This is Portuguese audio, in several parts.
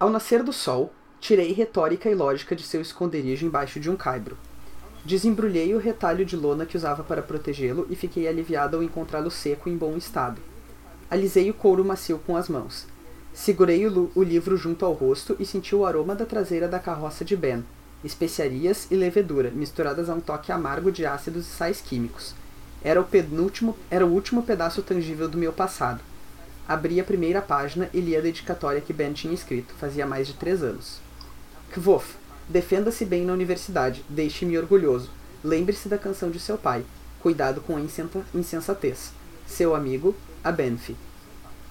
Ao nascer do sol, tirei retórica e lógica de seu esconderijo embaixo de um caibro. Desembrulhei o retalho de lona que usava para protegê-lo e fiquei aliviado ao encontrá-lo seco e em bom estado. Alisei o couro macio com as mãos. Segurei o, o, livro junto ao rosto e senti o aroma da traseira da carroça de Ben, especiarias e levedura, misturadas a um toque amargo de ácidos e sais químicos. Era o penúltimo, era o último pedaço tangível do meu passado. Abri a primeira página e li a dedicatória que Ben tinha escrito, fazia mais de três anos. Kvof, defenda-se bem na universidade, deixe-me orgulhoso. Lembre-se da canção de seu pai. Cuidado com a insensatez. Seu amigo, a Benfi.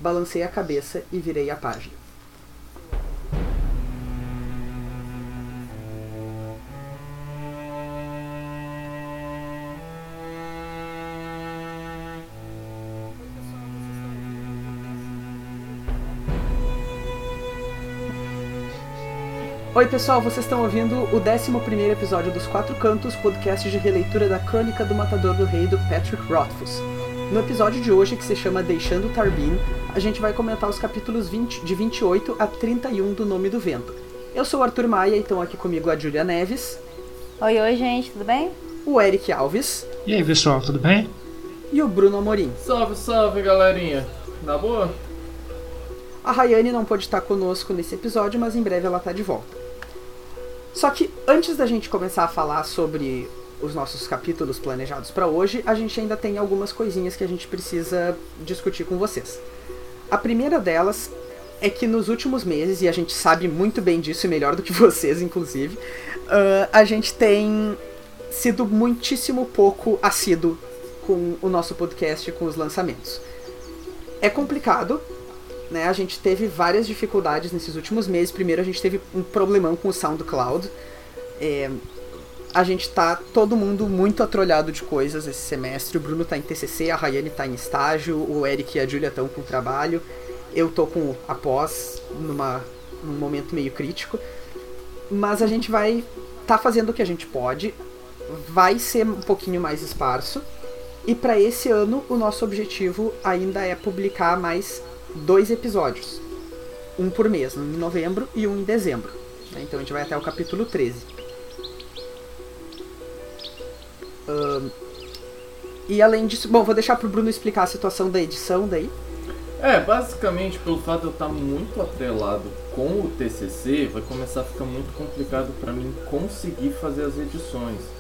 Balancei a cabeça e virei a página. Oi pessoal, vocês estão ouvindo o 11 episódio dos Quatro Cantos, podcast de releitura da Crônica do Matador do Rei do Patrick Rothfuss. No episódio de hoje, que se chama Deixando Tarbin, a gente vai comentar os capítulos 20, de 28 a 31 do Nome do Vento. Eu sou o Arthur Maia e estão aqui comigo a Julia Neves. Oi, oi gente, tudo bem? O Eric Alves. E aí pessoal, tudo bem? E o Bruno Amorim. Salve, salve galerinha. Na boa? A Rayane não pôde estar conosco nesse episódio, mas em breve ela está de volta. Só que antes da gente começar a falar sobre os nossos capítulos planejados para hoje, a gente ainda tem algumas coisinhas que a gente precisa discutir com vocês. A primeira delas é que nos últimos meses, e a gente sabe muito bem disso e melhor do que vocês, inclusive, uh, a gente tem sido muitíssimo pouco assíduo com o nosso podcast, com os lançamentos. É complicado, né? A gente teve várias dificuldades nesses últimos meses. Primeiro, a gente teve um problemão com o SoundCloud. É, a gente tá todo mundo muito atrolhado de coisas esse semestre. O Bruno tá em TCC, a Rayane tá em estágio, o Eric e a Julia estão com trabalho. Eu tô com a pós numa, num momento meio crítico. Mas a gente vai tá fazendo o que a gente pode. Vai ser um pouquinho mais esparso. E para esse ano, o nosso objetivo ainda é publicar mais dois episódios. Um por mês, um em novembro e um em dezembro. Né? Então a gente vai até o capítulo 13. Uh, e além disso, bom, vou deixar pro Bruno explicar a situação da edição daí. É, basicamente, pelo fato de eu estar muito atrelado com o TCC, vai começar a ficar muito complicado para mim conseguir fazer as edições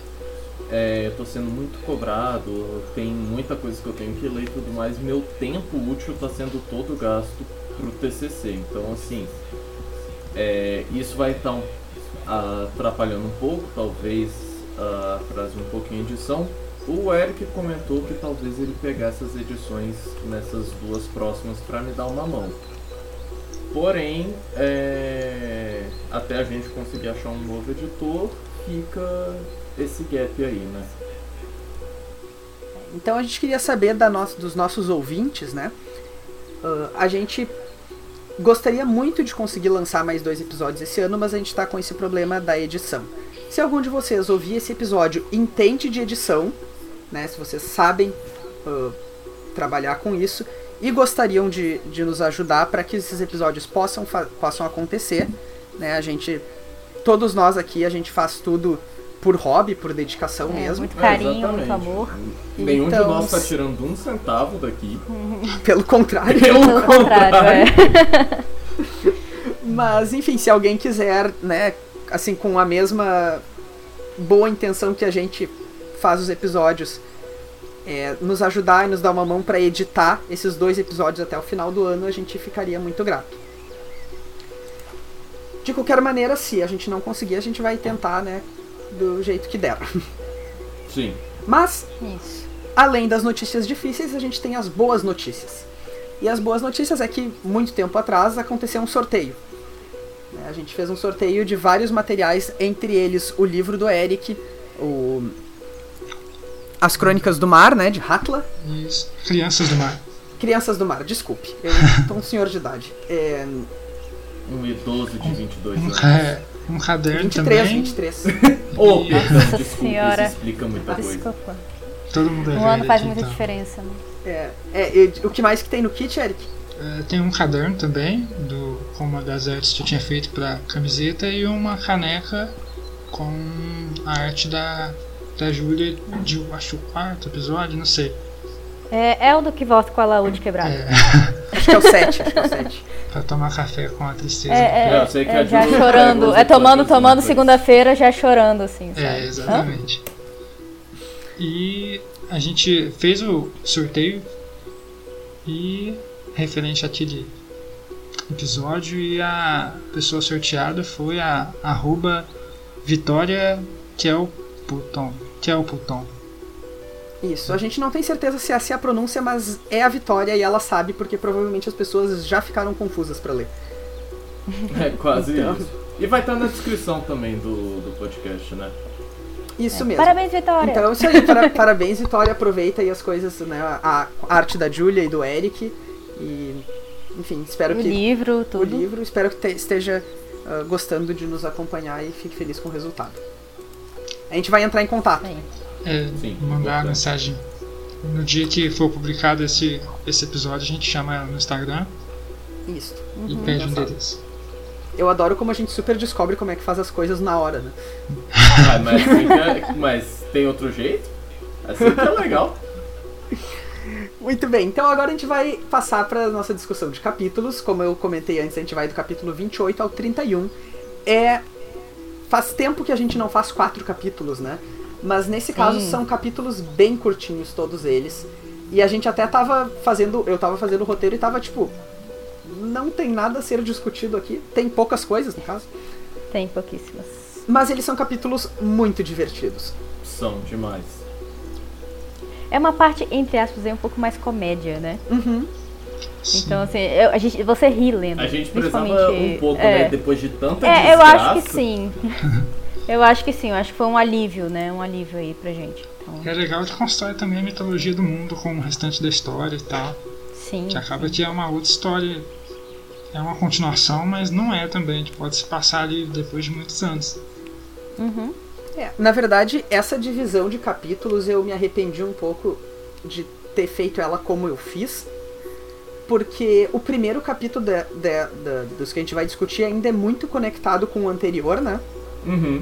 é, eu tô sendo muito cobrado, tem muita coisa que eu tenho que ler e tudo mais. Meu tempo útil está sendo todo gasto pro TCC. Então, assim, é, isso vai então atrapalhando um pouco, talvez atrase um pouquinho a edição. O Eric comentou que talvez ele pegasse as edições nessas duas próximas para me dar uma mão. Porém, é, até a gente conseguir achar um novo editor, fica esse gap aí, né? Então a gente queria saber da no dos nossos ouvintes, né? Uh, a gente gostaria muito de conseguir lançar mais dois episódios esse ano, mas a gente está com esse problema da edição. Se algum de vocês ouvir esse episódio entende de edição, né? Se vocês sabem uh, trabalhar com isso e gostariam de, de nos ajudar para que esses episódios possam, possam acontecer, né? A gente, todos nós aqui, a gente faz tudo por hobby, por dedicação é, mesmo. Muito carinho, é, muito amor. Nenhum então, de nós está tirando um centavo daqui. Pelo contrário. Pelo, Pelo contrário, é. Mas, enfim, se alguém quiser, né, assim, com a mesma boa intenção que a gente faz os episódios, é, nos ajudar e nos dar uma mão para editar esses dois episódios até o final do ano, a gente ficaria muito grato. De qualquer maneira, se a gente não conseguir, a gente vai tentar, né, do jeito que der. Sim. Mas, Isso. além das notícias difíceis, a gente tem as boas notícias. E as boas notícias é que, muito tempo atrás, aconteceu um sorteio. Né, a gente fez um sorteio de vários materiais, entre eles o livro do Eric, o... As Crônicas do Mar, né, de Hatla. Isso. Crianças do Mar. Crianças do Mar, desculpe. Eu sou um senhor de idade. É... Um idoso de 22 anos. É, um caderno 23, também. 23. Oh, perdão, Nossa desculpa, senhora. isso explica muita coisa. Desculpa. Todo mundo é Um ano faz aqui, muita então. diferença, né? É, é, e o que mais que tem no kit, Eric? É, tem um caderno também, do com uma das artes que eu tinha feito pra camiseta e uma caneca com a arte da, da Júlia de, acho, o quarto episódio, não sei. É, é o do que volta com a laúde quebrada. É, Acho que é o 7, acho que é o 7. pra tomar café com a tristeza. É, É, eu sei que é, já chorando. É tomando, tomando depois. segunda-feira, já chorando, assim, sabe? É, exatamente. E a gente fez o sorteio e referente àquele episódio e a pessoa sorteada foi a arroba Vitória Kelputon. Kelputon. Isso, a gente não tem certeza se essa é a pronúncia, mas é a Vitória e ela sabe, porque provavelmente as pessoas já ficaram confusas pra ler. É quase Então. isso. E vai estar na descrição também do, do podcast, né? Isso É. mesmo. Parabéns, Vitória! Então, isso aí, para- parabéns, Vitória. Aproveita aí as coisas, né? A, a arte da Julia e do Eric. E, enfim, espero o que. livro, O tudo. livro, espero que te- esteja ah, gostando de nos acompanhar e fique feliz com o resultado. A gente vai entrar em contato. Aí. É, Sim, mandar a mensagem. No dia que for publicado esse, esse episódio, a gente chama ela no Instagram Isso. e pede um endereço. Eu adoro como a gente super descobre como é que faz as coisas na hora, né? Ah, mas, fica- mas tem outro jeito? Assim que é legal. Muito bem, então agora a gente vai passar para nossa discussão de capítulos. Como eu comentei antes, a gente vai do capítulo 28 ao 31. É. Faz tempo que a gente não faz quatro capítulos, né? Mas nesse caso Sim. são capítulos bem curtinhos, todos eles. E a gente até tava fazendo. Eu tava fazendo o roteiro e tava tipo. Não tem nada a ser discutido aqui. Tem poucas coisas, no caso. Tem pouquíssimas. Mas eles são capítulos muito divertidos. São demais. É uma parte, entre aspas, aí, um pouco mais comédia, né? Uhum. Então, assim, eu- a gente, você ri lendo. A gente precisava principalmente- um pouco, é. né? Depois de tanta É, eu desgraça. acho que sim. Eu acho que sim, eu acho que foi um alívio, né? Um alívio aí pra gente. Então, É legal que constrói também a mitologia do mundo com o restante da história e tal. sim. Que acaba que é uma outra história. É uma continuação, mas não é também. que Pode se passar ali depois de muitos anos. Uhum. É, na verdade, essa divisão de capítulos eu me arrependi um pouco de ter feito ela como eu fiz. Porque o primeiro capítulo de- de- da- dos que a gente vai discutir ainda é muito conectado com o anterior, né? Uhum.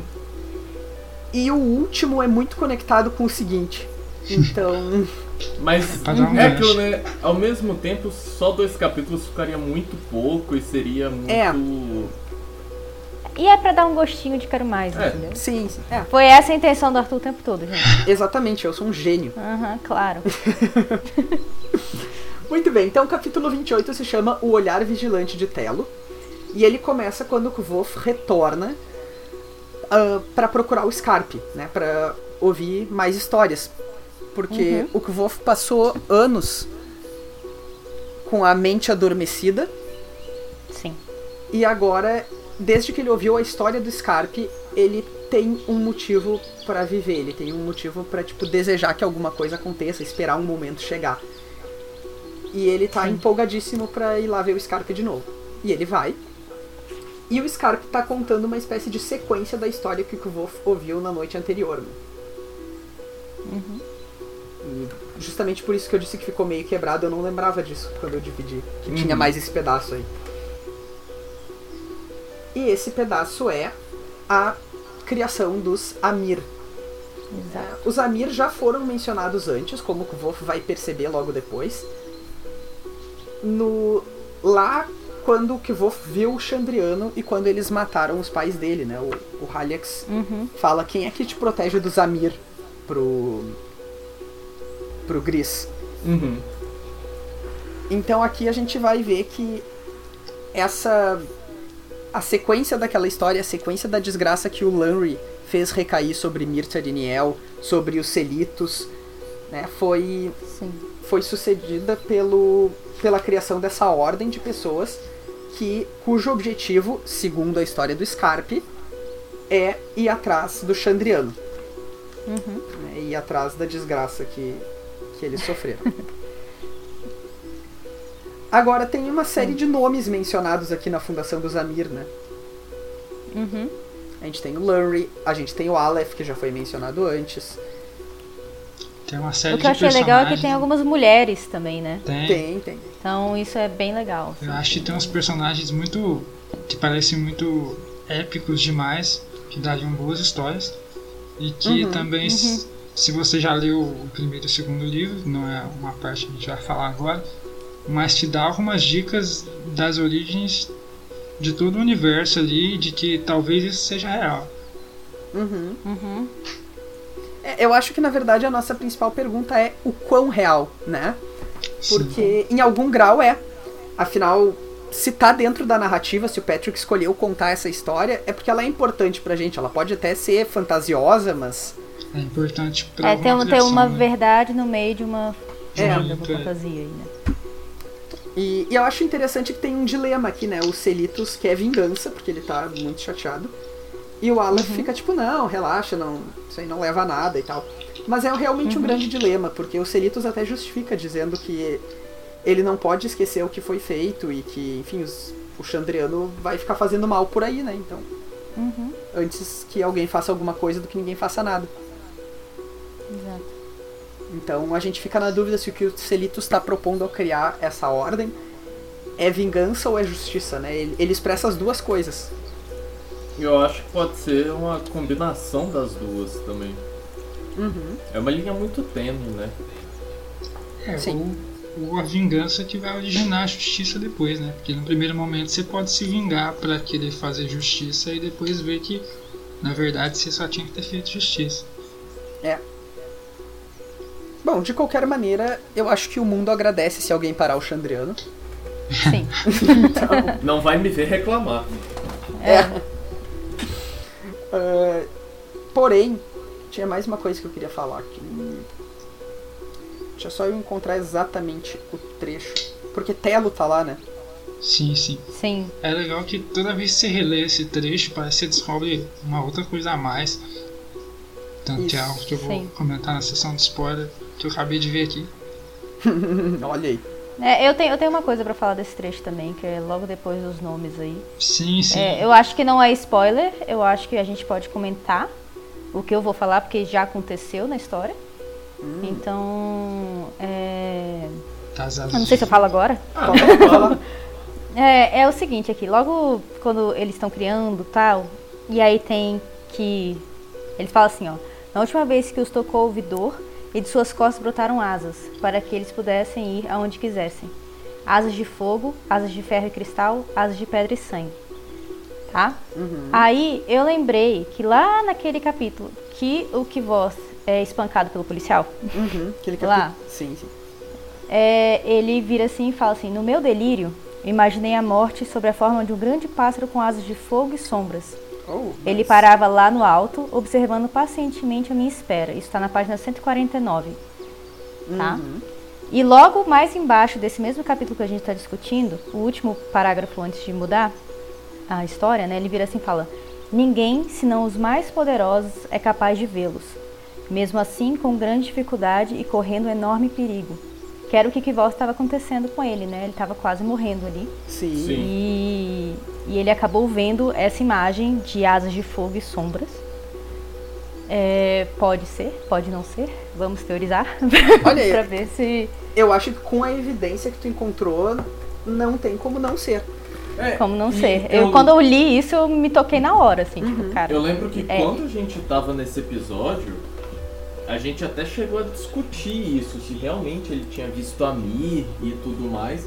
E o último é muito conectado com o seguinte. Então. Mas é gancho. aquilo, né? Ao mesmo tempo, só dois capítulos ficaria muito pouco e seria muito. É. E é pra dar um gostinho de quero mais, É. entendeu? sim, sim, é, Foi essa a intenção do Arthur o tempo todo, gente. exatamente, eu sou um gênio. Aham, claro. Muito bem, então o capítulo 28 se chama O Olhar Vigilante de Telo. E ele começa quando o Kvof retorna ah, pra procurar o Scarpe, né? Pra ouvir mais histórias. Porque o Kvof passou anos com a mente adormecida Sim. e agora, desde que ele ouviu a história do Scarpe, ele tem um motivo pra viver, ele tem um motivo pra tipo desejar que alguma coisa aconteça, esperar um momento chegar. E ele tá empolgadíssimo pra ir lá ver o Scarpe de novo. E ele vai. E o Scarpe tá contando uma espécie de sequência da história que o Kvof ouviu na noite anterior. né? E justamente por isso que eu disse que ficou meio quebrado, eu não lembrava disso quando eu dividi. Que tinha mais esse pedaço aí. E esse pedaço é a criação dos Amir. Exato. Os Amir já foram mencionados antes, como o Kvof vai perceber logo depois. No lá quando o Kvof viu o Chandriano e quando eles mataram os pais dele, né? O, o Halyax Uhum. fala quem é que te protege dos Amir pro pro Gris. Uhum. Então aqui a gente vai ver que essa a sequência daquela história, a sequência da desgraça que o Lanry fez recair sobre Mirta de Niel, sobre os Celitos, né, foi Sim. foi sucedida pelo pela criação dessa ordem de pessoas que cujo objetivo, segundo a história do Scarpe, é ir atrás do Chandriano, Uhum. né, ir atrás da desgraça que que eles sofreram. Agora tem uma série de nomes mencionados aqui na fundação dos Amir, né? Uhum. A gente tem o Lurie, a gente tem o Aleph, que já foi mencionado antes. Tem uma série O que eu achei legal é que tem algumas mulheres também, né? Tem. Tem, tem. Então isso é bem legal. Eu acho que tem uns personagens muito. que parecem muito épicos demais, que dariam boas histórias. E que Uhum, também, s- se você já leu o primeiro e o segundo livro, não é uma parte que a gente vai falar agora, mas te dá algumas dicas das origens de todo o universo ali, de que talvez isso seja real. Uhum. Uhum. É, eu acho que na verdade a nossa principal pergunta é o quão real, né? Porque em algum grau é. Afinal, se tá dentro da narrativa, se o Patrick escolheu contar essa história, é porque ela é importante pra gente. Ela pode até ser fantasiosa, mas. É importante pra É, tem, um- tem criação, uma né? verdade no meio de uma, É. de uma é. fantasia aí, né? E, e eu acho interessante que tem um dilema aqui, né? O Celitos quer vingança, porque ele tá muito chateado. E o Aleph fica tipo, não, relaxa, não, isso aí não leva a nada e tal. Mas é realmente um grande dilema, porque o Celitos até justifica dizendo que ele não pode esquecer o que foi feito e que, enfim, os- o Chandriano vai ficar fazendo mal por aí, né? Então, Uhum. antes que alguém faça alguma coisa do que ninguém faça nada. Exato. Então a gente fica na dúvida se o que o Celitos está propondo ao criar essa ordem é vingança ou é justiça, né? Ele, ele expressa as duas coisas. Eu acho que pode ser uma combinação das duas também. Uhum. É uma linha muito tênue, né? É, Sim. ou, ou a vingança que vai originar a justiça depois, né? Porque no primeiro momento você pode se vingar pra querer fazer justiça e depois ver que na verdade você só tinha que ter feito justiça. Bom, de qualquer maneira, eu acho que o mundo agradece se alguém parar o Chandriano. Sim. Não vai me ver reclamar. É. Ah, porém, tinha mais uma coisa que eu queria falar aqui. Deixa só eu encontrar exatamente o trecho. Porque Telo tá lá, né? Sim, sim. Sim. É legal que toda vez que você relê esse trecho, parece que você descobre uma outra coisa a mais. Tanto que é Isso, algo que eu vou sim. comentar na sessão de spoiler que eu acabei de ver aqui. Olha aí. É, eu, tenho, eu tenho uma coisa pra falar desse trecho também, que é logo depois dos nomes aí. Sim, sim. É, eu acho que não é spoiler, eu acho que a gente pode comentar o que eu vou falar, porque já aconteceu na história. Então, é... Tá, não sei se eu falo agora. Ah, Fala, fala. É, é o seguinte aqui, logo quando eles estão criando tal, e aí tem que. Eles falam assim, ó. Na última vez que os tocou o vidor, e de suas costas brotaram asas, para que eles pudessem ir aonde quisessem. Asas de fogo, asas de ferro e cristal, asas de pedra e sangue. Tá? Aí eu lembrei que lá naquele capítulo que o Kvoth é espancado pelo policial, Uhum, aquele Lá. capítulo. Sim, sim. é, ele vira assim e fala assim: No meu delírio, imaginei a morte sob a forma de um grande pássaro com asas de fogo e sombras. Oh, Ele mas- parava lá no alto, observando pacientemente a minha espera. Isso está na página 149. Tá? Uhum. E logo mais embaixo desse mesmo capítulo que a gente está discutindo, o último parágrafo antes de mudar a história, né? Ele vira assim e fala: Ninguém, senão os mais poderosos, é capaz de vê-los. Mesmo assim, com grande dificuldade e correndo enorme perigo. Que era o que Kvoth estava acontecendo com ele, né? Ele estava quase morrendo ali. Sim. Sim. E, e ele acabou vendo essa imagem de asas de fogo e sombras. É, pode ser, pode não ser. Vamos teorizar Olha aí. pra ver se Eu acho que com a evidência que tu encontrou, não tem como não ser. É, como não ser. Eu, quando eu li isso, eu me toquei na hora, assim, Uhum. tipo, cara. Eu lembro que É. quando a gente tava nesse episódio, a gente até chegou a discutir isso, se realmente ele tinha visto a Mir e tudo mais.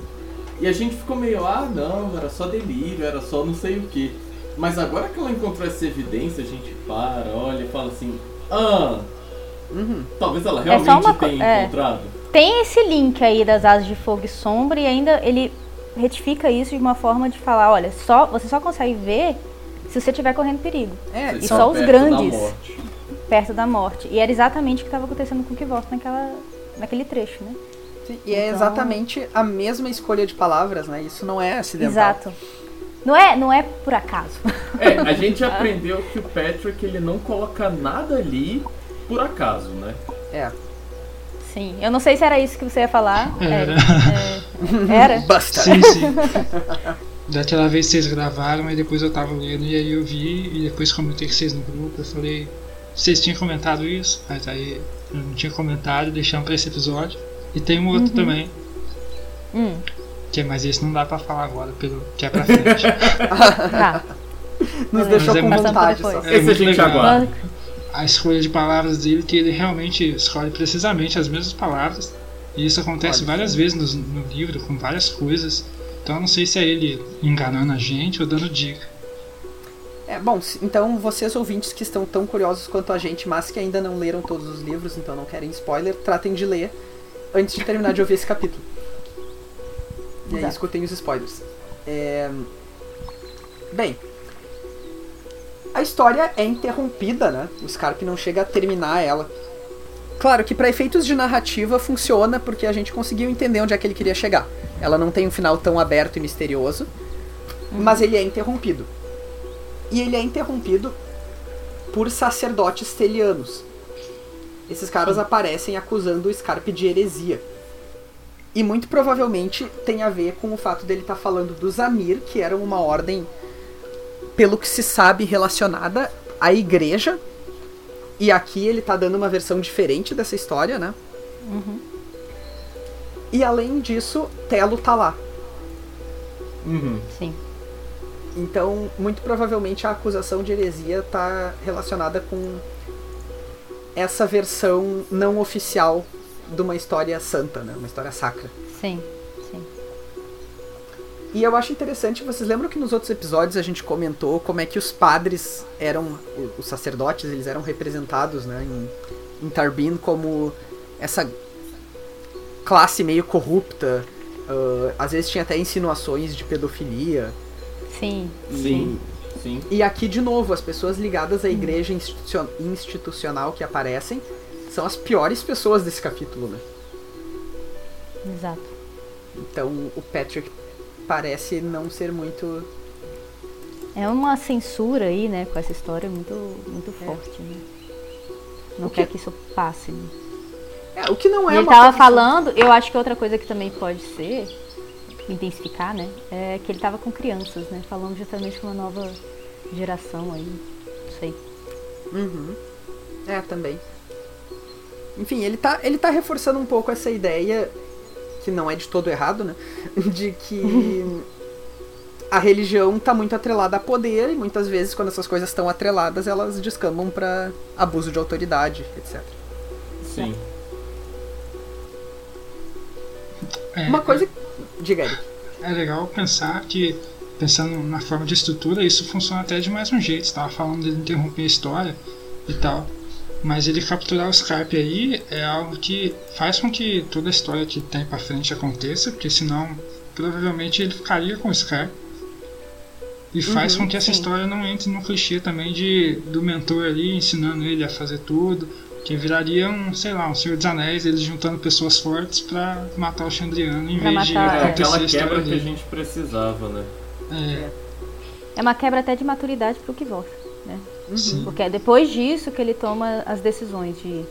E a gente ficou meio, ah não, era só delírio, era só não sei o que. Mas agora que ela encontrou essa evidência, a gente para, olha e fala assim, ah, Uhum. talvez ela É realmente só uma tenha é. encontrado. Tem esse link aí das asas de fogo e sombra e ainda ele retifica isso de uma forma de falar, olha, só você só consegue ver se você estiver correndo perigo, É, e só os grandes. Perto da morte. E era exatamente o que estava acontecendo com o Kvoth naquela naquele trecho, né? sim, e é Então- exatamente a mesma escolha de palavras, né? Isso não é acidental. Exato. Não é, não é por acaso. É, a gente aprendeu que o Patrick ele não coloca nada ali por acaso, né? É. Sim. Eu não sei se era isso que você ia falar. Era. É, é, era? Basta. Sim, sim. Daquela vez vocês gravaram, aí depois eu tava lendo e aí eu vi e depois comentei com vocês no grupo, eu falei, vocês tinham comentado isso, mas aí eu não tinha comentado, deixamos pra esse episódio. E tem um outro Uhum. também, Hum, que mas esse não dá pra falar agora, pelo que é pra frente. tá. Nos deixou Mas com é muito- vontade só. É Esse a muito gente legal. aguarda. a escolha de palavras dele, que ele realmente escolhe precisamente as mesmas palavras. E isso acontece Olha, várias vezes no, no livro, com várias coisas. Então eu não sei se é ele enganando a gente ou dando dica. É, bom, então vocês ouvintes que estão tão curiosos quanto a gente, mas que ainda não leram todos os livros, então não querem spoiler, tratem de ler antes de terminar de ouvir esse capítulo. E aí Exato. escutem os spoilers. É... Bem, a história é interrompida, né? O Scarp não chega a terminar ela. Claro que para efeitos de narrativa funciona porque a gente conseguiu entender onde é que ele queria chegar. Ela não tem um final tão aberto e misterioso, mas ele é interrompido. E ele é interrompido por sacerdotes telianos. Esses caras aparecem acusando o Scarpe de heresia. E muito provavelmente tem a ver com o fato dele estar falando dos Amir, que eram uma ordem, pelo que se sabe, relacionada à igreja. E aqui ele tá dando uma versão diferente dessa história, né? E além disso, Telo tá lá. Uhum. Sim. Então, muito provavelmente a acusação de heresia está relacionada com essa versão não oficial de uma história santa, né? Uma história sacra. Sim. Sim. E eu acho interessante, vocês lembram que nos outros episódios a gente comentou como é que os padres eram, os sacerdotes, eles eram representados, né, em, em Tarbin como essa classe meio corrupta, ah, às vezes tinha até insinuações de pedofilia. Sim. Sim. Sim. E aqui, de novo, as pessoas ligadas à igreja institucio- institucional que aparecem são as piores pessoas desse capítulo, né? Exato. Então o Patrick parece não ser muito. É uma censura aí, né, com essa história muito, muito forte, né? Não O que- quer que isso passe. Né? É, o que não é E ele uma tava coisa- falando, eu acho que outra coisa que também pode ser, intensificar, né? É que ele tava com crianças, né? Falando justamente com uma nova geração aí. Não sei. Uhum. É, também. Enfim, ele tá, ele tá reforçando um pouco essa ideia, que não é de todo errado, né? De que a religião tá muito atrelada a poder e muitas vezes quando essas coisas estão atreladas, elas descambam pra abuso de autoridade, etc. Sim. É, Uma coisa. Diga aí. é legal pensar que, pensando na forma de estrutura, isso funciona até de mais um jeito. Você tava falando dele interromper a história e tal. Mas ele capturar o Skype aí é algo que faz com que toda a história que tem pra frente aconteça, porque senão provavelmente ele ficaria com o Skype. E faz Uhum, com que essa sim. história não entre no clichê também de do mentor ali ensinando ele a fazer tudo. Que viraria um, sei lá, um Senhor dos Anéis, eles juntando pessoas fortes pra matar o Chandriano em Pra vez de matar, É é. acontecer aquela a história quebra que a gente precisava, né? É, É uma quebra até de maturidade pro Kvorf, né? sim, Porque é depois disso que ele toma as decisões de,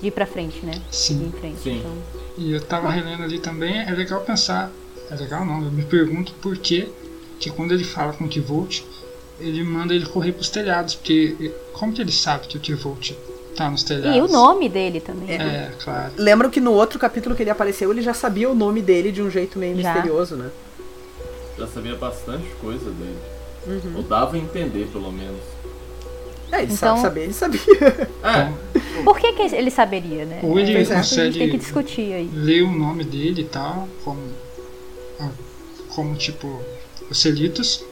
de ir pra frente, né? sim. De ir em frente. Sim. Então, E eu tava relendo ali também, é legal pensar, é legal não, eu me pergunto por que que quando ele fala com o T-Volt, ele manda ele correr pros telhados, porque como que ele sabe que o T-Volt tá nos telhados? E o nome dele também. né? É, claro. Lembram que no outro capítulo que ele apareceu, ele já sabia o nome dele de um jeito meio Já. misterioso, né? Já sabia bastante coisa dele. Uhum. Ou dava a entender, pelo menos. É, ele Então- sabe saber, ele sabia. É, Por que, que ele saberia, né? Ou ele é, que a gente consegue- tem que discutir aí. Ler o nome dele e tal, como, ah, como tipo, os Celitos,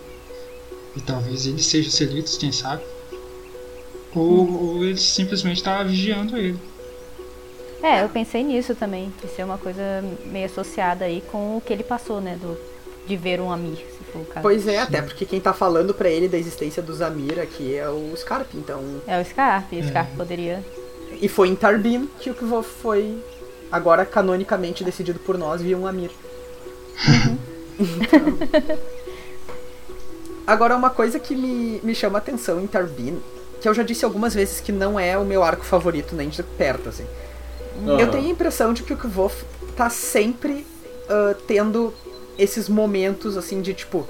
e talvez ele seja o Celitos, quem sabe. Ou, ou ele simplesmente tava vigiando ele. É, eu pensei nisso também, que ser uma coisa meio associada aí com o que ele passou, né? Do, de ver um Amir, se for o caso. Pois é, até porque quem tá falando pra ele da existência do Zamir aqui é o Scarp, então. É o Scarpe, o É. Scarpe poderia. E foi em Tarbin que o que foi agora canonicamente decidido por nós via um Amir. Então- Agora uma coisa que me, me chama a atenção em Tarbin, que eu já disse algumas vezes que não é o meu arco favorito nem de perto, assim. Eu aham. tenho a impressão de que o Kvof tá sempre ah, tendo esses momentos assim de tipo.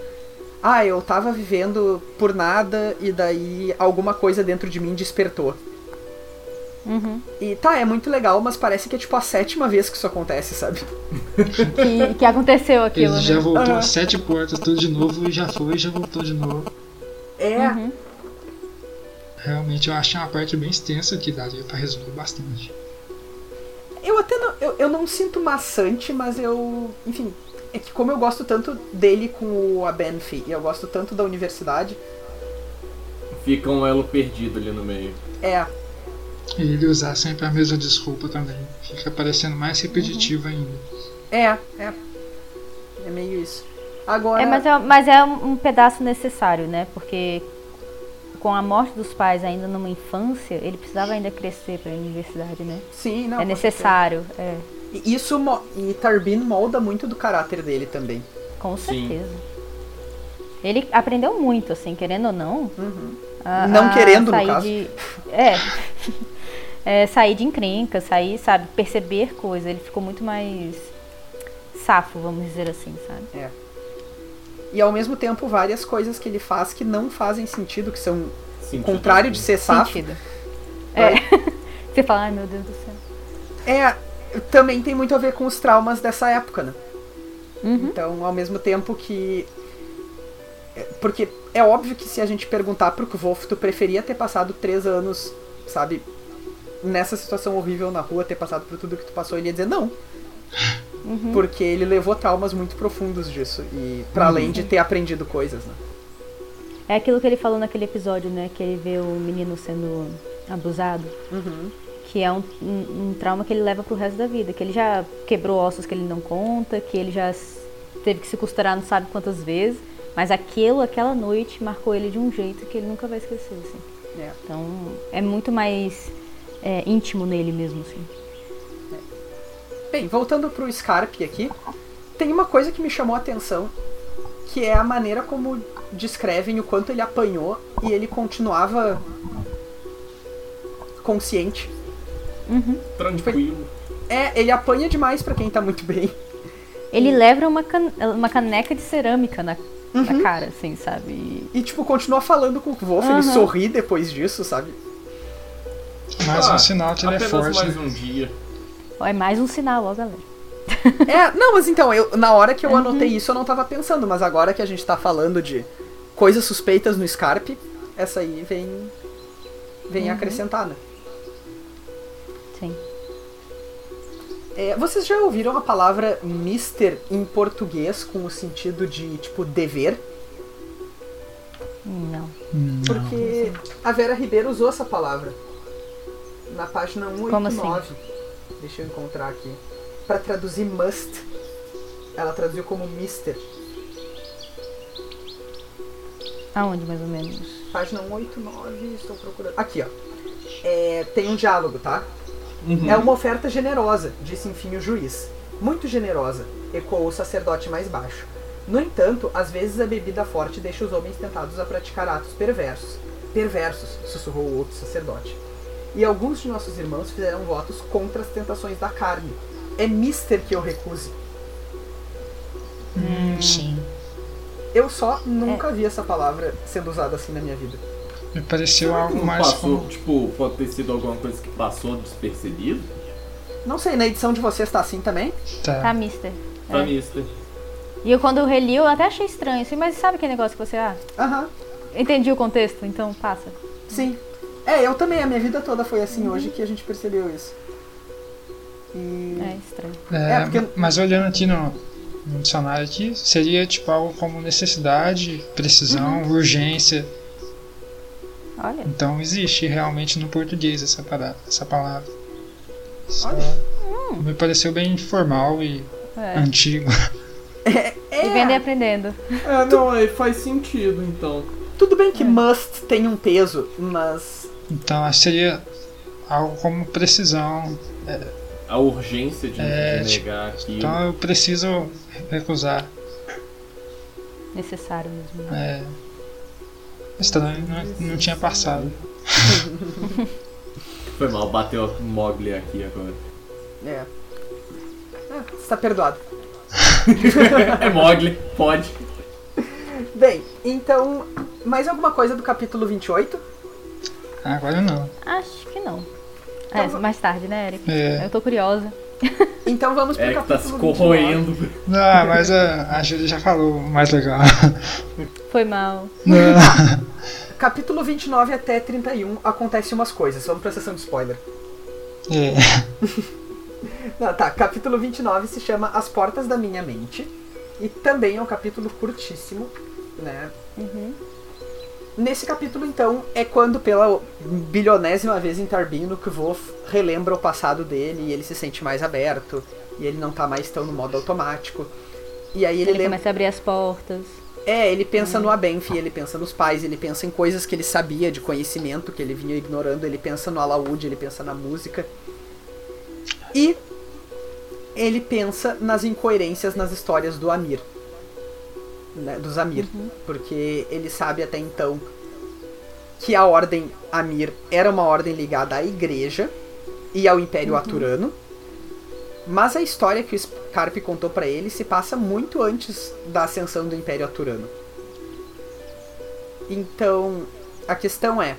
Ah, eu tava vivendo por nada e daí alguma coisa dentro de mim despertou. Uhum. E tá, é muito legal, mas parece que é tipo a sétima vez que isso acontece, sabe? Que, que aconteceu aquilo, Ele já né? voltou Aham. sete portas, tudo de novo, e já foi, e já voltou de novo. É. Uhum. Realmente eu achei uma parte bem extensa que daria pra resumir bastante. Eu até não, eu, eu não sinto maçante, mas eu. Enfim, é que como eu gosto tanto dele com o Abenfi e eu gosto tanto da universidade, Fica um elo perdido ali no meio. é. E ele usar sempre a mesma desculpa também. Fica parecendo mais repetitivo ainda. É, é. É meio isso. Agora. É, mas é, mas é um pedaço necessário, né? Porque com a morte dos pais ainda numa infância, ele precisava ainda crescer pra universidade, né? Sim, não. é necessário, é. E Isso e Tarbin molda muito do caráter dele também. com Sim. certeza. Ele aprendeu muito, assim, querendo ou não. a- Não a querendo, no sair caso. De, é, é, sair de encrenca, sair, sabe, perceber coisas. Ele ficou muito mais safo, vamos dizer assim, sabe? E ao mesmo tempo várias coisas que ele faz que não fazem sentido, que são o Sentido contrário de ser safo. Sentido. É. Você fala, ai meu Deus do céu. É, também tem muito a ver com os traumas dessa época, né? Uhum. Então, ao mesmo tempo que. é, Porque é óbvio que se a gente perguntar pro Kvolf, tu preferia ter passado três anos, sabe, nessa situação horrível na rua, ter passado por tudo que tu passou, ele ia dizer não. Uhum. Porque ele levou traumas muito profundos disso. E para além de ter aprendido coisas, né? É aquilo que ele falou naquele episódio, né? Que ele vê o menino sendo abusado. Uhum. Que é um, um, um trauma que ele leva pro resto da vida. Que ele já quebrou ossos que ele não conta, que ele já teve que se costurar não sabe quantas vezes. Mas aquilo, aquela noite, marcou ele de um jeito que ele nunca vai esquecer, assim. É. Então, é muito mais é, íntimo nele mesmo, assim. Bem, voltando pro Scarpe aqui, tem uma coisa que me chamou a atenção, que é a maneira como descrevem o quanto ele apanhou e ele continuava consciente. Uhum. Tranquilo. É, ele apanha demais pra quem tá muito bem. Ele leva uma, can- uma caneca de cerâmica na, Uhum. na cara, assim, sabe? E- E, tipo, continua falando com o Wolf, ele Aham. sorri depois disso, sabe? Mais Ah, um sinal que ele é forte. mais um dia. É mais um sinal, ó, galera. É, não, mas então, eu, na hora que eu anotei isso eu não tava pensando, mas agora que a gente tá falando de coisas suspeitas no Scarpe, essa aí vem. vem acrescentar, né? Sim. É, vocês já ouviram a palavra Mister em português com o sentido de, tipo, dever? Não. Porque a Vera Ribeiro usou essa palavra na página Como assim? 189. Deixa eu encontrar aqui. Pra traduzir must, ela traduziu como Mister. Aonde, mais ou menos? Página 189, estou procurando. Aqui, ó. É, tem um diálogo, tá? Uhum. É uma oferta generosa, disse enfim o juiz. Muito generosa, ecoou o sacerdote mais baixo. No entanto, às vezes a bebida forte deixa os homens tentados a praticar atos perversos. Perversos, sussurrou o outro sacerdote. E alguns de nossos irmãos fizeram votos contra as tentações da carne. É mister que eu recuse. Sim. Eu só nunca vi essa palavra sendo usada assim na minha vida. Me pareceu Será que algo não mais passou, como. tipo, pode ter sido alguma coisa que passou despercebido? Não sei, na edição de vocês tá assim também? Tá, Tá. mister. Pra É. mister. E eu, quando eu reli, eu até achei estranho, assim, mas sabe aquele negócio que você, ah, Aham, entendi o contexto, então passa. sim. É, eu também, a minha vida toda foi assim hoje que a gente percebeu isso. E. É estranho. É, É, porque- Mas olhando aqui no, no dicionário aqui, seria tipo algo como necessidade, precisão, Uhum. urgência. Olha. Então existe realmente no português essa, parada, essa palavra. Só Me pareceu bem formal e É. antigo. E vender aprendendo. É, não, aí faz sentido, então. Tudo bem que must tem um peso, mas. Então acho que seria algo como precisão. A urgência de, É, de tipo, negar aquilo. Então eu preciso recusar. Necessário mesmo. né? É, estranho, não, não tinha passado. Foi mal, bateu a Mogli aqui agora. É. É, está perdoado. é Mogli, pode. Bem, então. Mais alguma coisa do capítulo 28? Agora não. Acho que não. É, Então, mais tarde, né, Eric? É. Eu tô curiosa. Então vamos pro É que tá se capítulo 29. corroendo. Não, mas a, a Júlia já falou o mais legal. Foi mal. Não. Capítulo 29 até 31 acontece umas coisas. Vamos pra sessão de spoiler. É. Não, tá, capítulo 29 se chama As Portas da Minha Mente. E também é um capítulo curtíssimo, né? Uhum. Nesse capítulo, então, é quando pela bilionésima vez em Tarbin, o Kvof relembra o passado dele e ele se sente mais aberto. E ele não tá mais tão no modo automático. E aí ele, Ele, lembra. começa a abrir as portas. É, ele pensa no Abenfi, ele pensa nos pais, ele pensa em coisas que ele sabia de conhecimento que ele vinha ignorando, ele pensa no alaúde, ele pensa na música. E ele pensa nas incoerências nas histórias do Amir. Né, dos Amir. Porque ele sabe até então que a ordem Amir era uma ordem ligada à igreja e ao Império Aturano. Mas a história que o Scarpe contou pra ele se passa muito antes da ascensão do Império Aturano. Então, a questão é: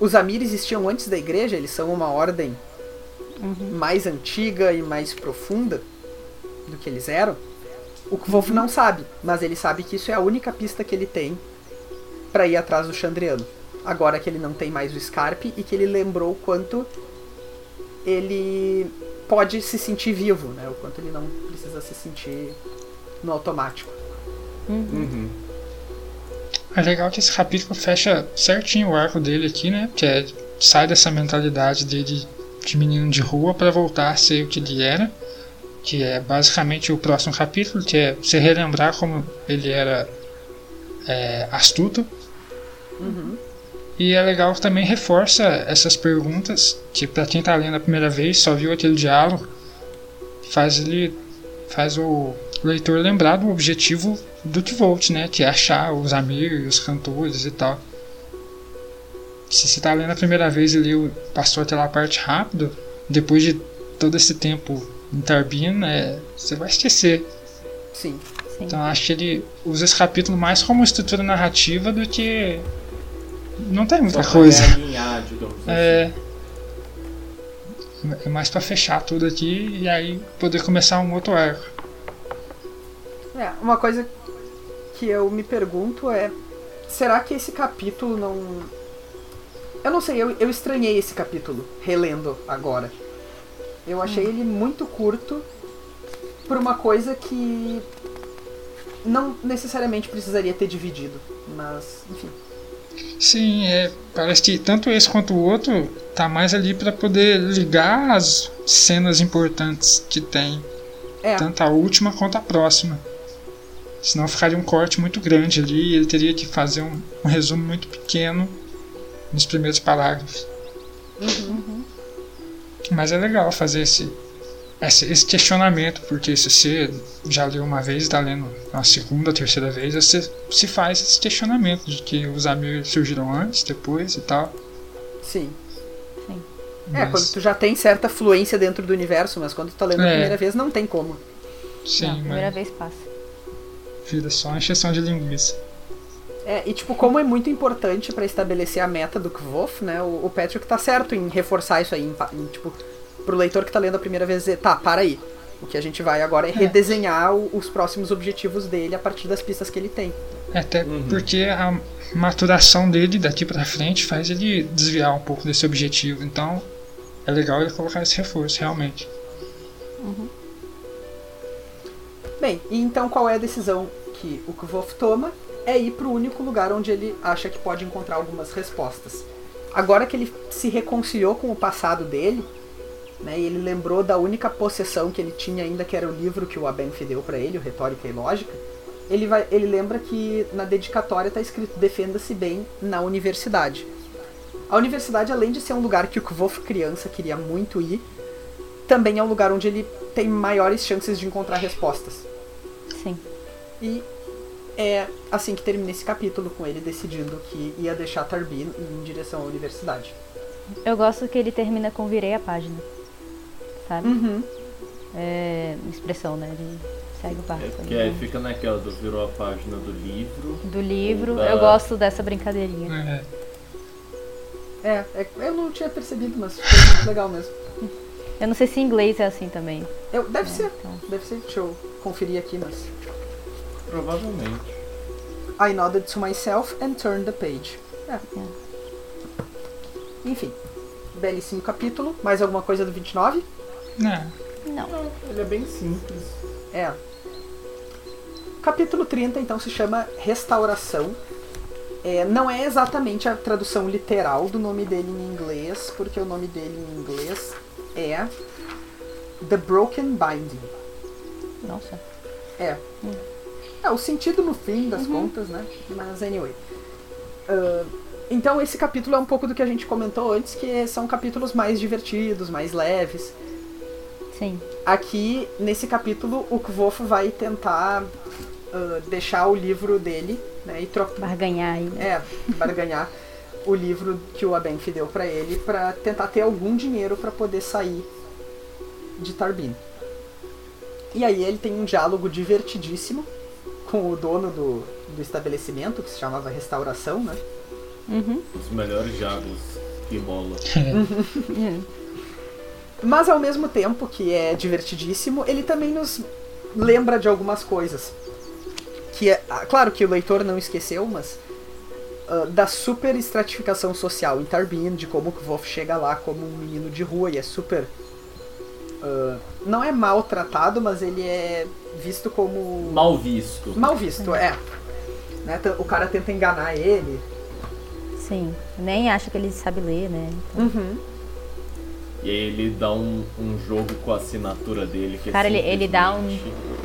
os Amir existiam antes da igreja? Eles são uma ordem mais antiga e mais profunda do que eles eram? O Kvolf não sabe, mas ele sabe que isso é a única pista que ele tem pra ir atrás do Chandriano. Agora que ele não tem mais o Scarpe e que ele lembrou o quanto ele pode se sentir vivo, né? O quanto ele não precisa se sentir no automático. Uhum. É legal que esse capítulo fecha certinho o arco dele aqui, né? Que é sai dessa mentalidade dele de menino de rua para voltar a ser o que ele era, que é basicamente o próximo capítulo, que é se relembrar como ele era é, astuto. E é legal que também reforça essas perguntas, que para quem tá lendo a primeira vez, só viu aquele diálogo, faz ele faz o leitor lembrar do objetivo do Tvolt, né? Que é achar os amigos, os cantores e tal. Se você tá lendo a primeira vez e leu, passou aquela parte rápido, depois de todo esse tempo em Tarbina, é, você vai esquecer. Sim. Sim. Então acho que ele usa esse capítulo mais como estrutura narrativa do que. Não tem muita Só pra coisa. realinhar, digamos assim. É. É mais pra fechar tudo aqui e aí poder começar um outro arco. É, uma coisa que eu me pergunto é: será que esse capítulo não. Eu não sei, eu, eu estranhei esse capítulo, relendo agora. Eu achei ele muito curto por uma coisa que não necessariamente precisaria ter dividido. Mas, enfim. Sim, é, parece que tanto esse quanto o outro tá mais ali pra poder ligar as cenas importantes que tem, É, tanto a última quanto a próxima. Senão ficaria um corte muito grande ali e ele teria que fazer um, um resumo muito pequeno nos primeiros parágrafos. Mas é legal fazer esse, esse, esse questionamento, porque se você já leu uma vez e está lendo uma segunda, terceira vez, você se faz esse questionamento de que os amigos surgiram antes, depois e tal. sim. Sim. É, Mas- quando tu já tem certa fluência dentro do universo, mas quando tu tá lendo a É. primeira vez, não tem como. Sim, Não, primeira mas vez passa. vira só uma encheção de linguiça. É, e tipo, como é muito importante pra estabelecer a meta do Kvof, né? O, o Patrick tá certo em reforçar isso aí, em, em, tipo, pro leitor que tá lendo a primeira vez dizer, tá, para aí. O que a gente vai agora é redesenhar o- os próximos objetivos dele a partir das pistas que ele tem. Até Uhum. porque a maturação dele daqui pra frente faz ele desviar um pouco desse objetivo. Então é legal ele colocar esse reforço, realmente. Bem, e então qual é a decisão que o Kvof toma? É ir pro único lugar onde ele acha que pode encontrar algumas respostas. Agora que ele se reconciliou com o passado dele, né, e ele lembrou da única possessão que ele tinha ainda, que era o livro que o Abenfi deu pra ele, o Retórica e Lógica, ele, vai, ele lembra que na dedicatória tá escrito defenda-se bem na universidade. A universidade, além de ser um lugar que o Kvof criança queria muito ir, também é um lugar onde ele tem maiores chances de encontrar respostas. Sim. E é assim que termina esse capítulo, com ele decidindo que ia deixar Tarbin em direção à universidade. Eu gosto que ele termina com virei a página. Sabe? Uhum. É, expressão, né? De segue o barco. É porque aí fica naquela do virou a página do livro. Do livro. Da- Eu gosto dessa brincadeirinha. É, É, é, eu não tinha percebido, mas foi muito legal mesmo. Eu não sei se em inglês é assim também. Eu, deve ser, então. deve ser. Deixa eu conferir aqui, mas. Provavelmente. I nodded to myself and turned the page. É. Enfim, belíssimo capítulo. Mais alguma coisa do 29? Né? Não. Não, ele é bem simples. É. Capítulo 30, então, se chama Restauração. É, não é exatamente a tradução literal do nome dele em inglês, porque o nome dele em inglês é The Broken Binding. Nossa. É. É, o sentido no fim das contas, né? Mas, anyway. Ah, então, esse capítulo é um pouco do que a gente comentou antes, que são capítulos mais divertidos, mais leves. Sim. Aqui, nesse capítulo, o Kvof vai tentar ah, deixar o livro dele, né? E trocar. Barganhar aí. né? É, barganhar o livro que o Abenf deu pra ele pra tentar ter algum dinheiro pra poder sair de Tarbin. E aí ele tem um diálogo divertidíssimo com o dono do, do estabelecimento, que se chamava Restauração, né? Uhum. Os melhores diálogos que rola. Mas ao mesmo tempo que é divertidíssimo, ele também nos lembra de algumas coisas. Que é, ah, claro que o leitor não esqueceu, mas ah, da super estratificação social em Tarbin, de como o Kvof chega lá como um menino de rua e é super ah, não é maltratado, mas ele é visto como Mal visto. mal visto, é. Né, O cara tenta enganar ele. Sim. Nem acha que ele sabe ler, né? Então, Uhum. E aí ele dá um, um jogo com a assinatura dele. Que é Cara, ele- ele dá um-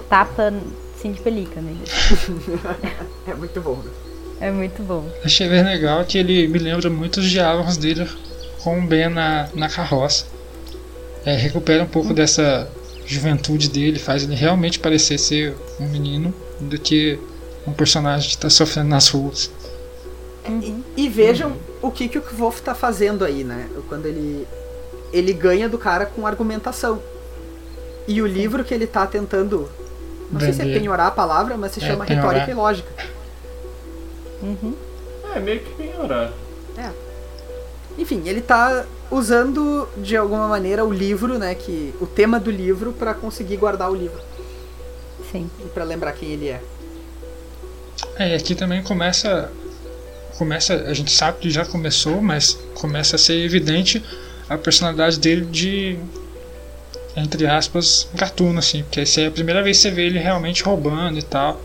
Tapa assim de pelica nele. É muito bom. né? É muito bom. Achei bem legal que ele me lembra muito os diálogos dele com o Ben na, na carroça. É, recupera um pouco dessa juventude dele, faz ele realmente parecer ser um menino do que um personagem que está sofrendo nas ruas. E vejam o que, que o Kvof tá fazendo aí, né? Quando ele. Ele ganha do cara com argumentação. E o livro que ele tá tentando. Não sei se é Vender. penhorar a palavra, mas se É, chama penhorar. Retórica e Lógica. Uhum. É, meio que penhorar. Enfim, ele tá usando de alguma maneira o livro, né? Que, o tema do livro pra conseguir guardar o livro. Sim. E pra lembrar quem ele é. É, e aqui também começa. Começa. A gente sabe que já começou, mas começa a ser evidente a personalidade dele de. Entre aspas, gatuno, assim. Porque essa é a primeira vez que você vê ele realmente roubando e tal.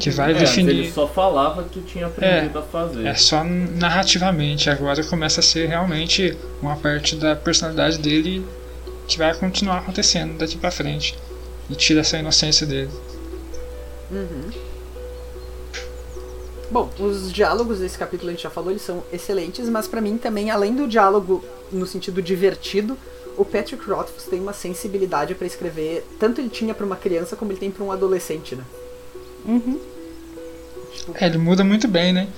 Que vai É, definir. ele só falava que tinha aprendido a fazer. É só narrativamente, agora começa a ser realmente uma parte da personalidade dele que vai continuar acontecendo daqui pra frente. E tira essa inocência dele. Uhum. Bom, os diálogos desse capítulo a gente já falou, eles são excelentes, mas pra mim também, além do diálogo no sentido divertido, o Patrick Rothfuss tem uma sensibilidade pra escrever, tanto ele tinha pra uma criança como ele tem pra um adolescente, né? Uhum. É, ele muda muito bem, né?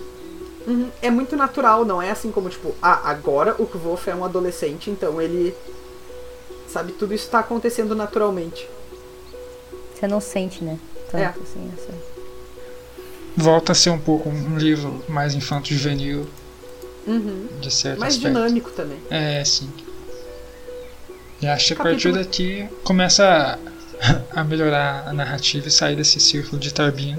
Uhum. É muito natural, não é assim como tipo, ah, agora o Kvof é um adolescente, então ele sabe tudo isso tá acontecendo naturalmente. Você não sente, né? Tanto É. assim, essa... Volta a ser um pouco um livro mais infanto-juvenil, Uhum. de certo Mais aspecto. dinâmico também. É, sim. E acho que a partir daqui começa a, a melhorar a narrativa e sair desse círculo de Tarbin.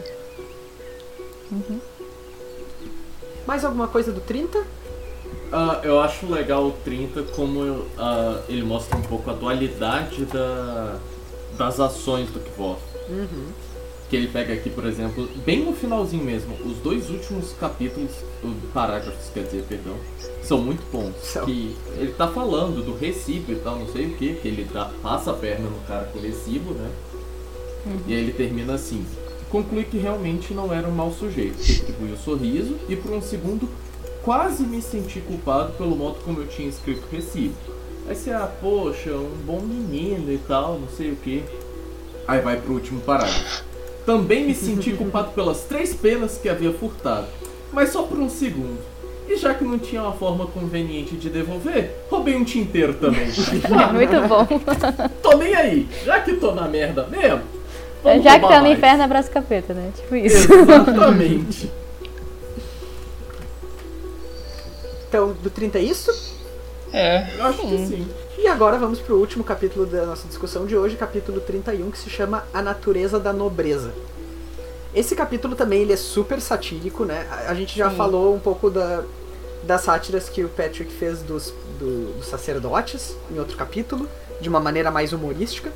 Mais alguma coisa do 30? Ah, eu acho legal o 30 como ah, ele mostra um pouco a dualidade da, das ações do Kvof. Que ele pega aqui, por exemplo, bem no finalzinho mesmo, os dois últimos capítulos, parágrafos, quer dizer, perdão, são muito bons. São. Que ele tá falando do recibo e tal, não sei o que, que ele dá- passa a perna no cara com o recibo, né? E aí ele termina assim. Conclui que realmente não era um mau sujeito. Retribui o sorriso e por um segundo quase me senti culpado pelo modo como eu tinha escrito o recibo. Aí você, ah, poxa, um bom menino e tal, não sei o que. Aí vai pro último parágrafo. Também me senti culpado pelas três penas que havia furtado, mas só por um segundo. E já que não tinha uma forma conveniente de devolver, roubei um tinteiro também. É muito bom. tô nem aí, já que tô na merda mesmo. vamos Já que tá no mais. inferno, abraço capeta, né? Tipo isso. Exatamente. Então, do 30 é isso? É, Eu acho que Sim. E agora vamos pro último capítulo da nossa discussão de hoje, capítulo 31, que se chama A Natureza da Nobreza. Esse capítulo também ele é super satírico, né? A, gente já Sim. falou um pouco da, das sátiras que o Patrick fez dos, do- dos sacerdotes em outro capítulo, de uma maneira mais humorística.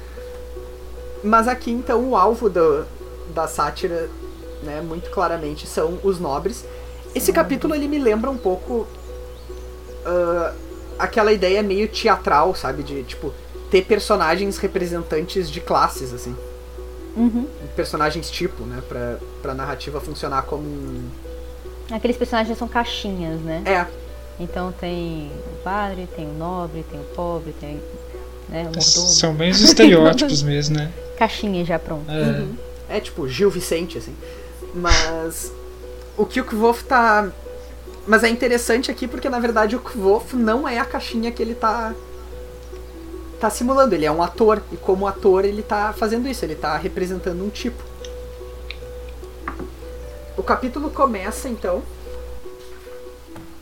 Mas aqui, então, o alvo do, da sátira, né, muito claramente, são os nobres. Esse capítulo, ele me lembra um pouco ah, aquela ideia meio teatral, sabe? De, tipo, ter personagens representantes de classes, assim. Uhum. Personagens tipo, né? Pra, pra narrativa funcionar como um... Aqueles personagens são caixinhas, né? É, Então tem o padre, tem o nobre, tem o pobre, tem né, o mordomo. são bem os estereótipos mesmo, né? Caixinha já pronto. É, É tipo Gil Vicente, assim. Mas o que o Kvof tá. Mas é interessante aqui porque na verdade o Kvof não é a caixinha que ele tá. tá simulando. Ele é um ator. E como ator ele tá fazendo isso, ele tá representando um tipo. O capítulo começa então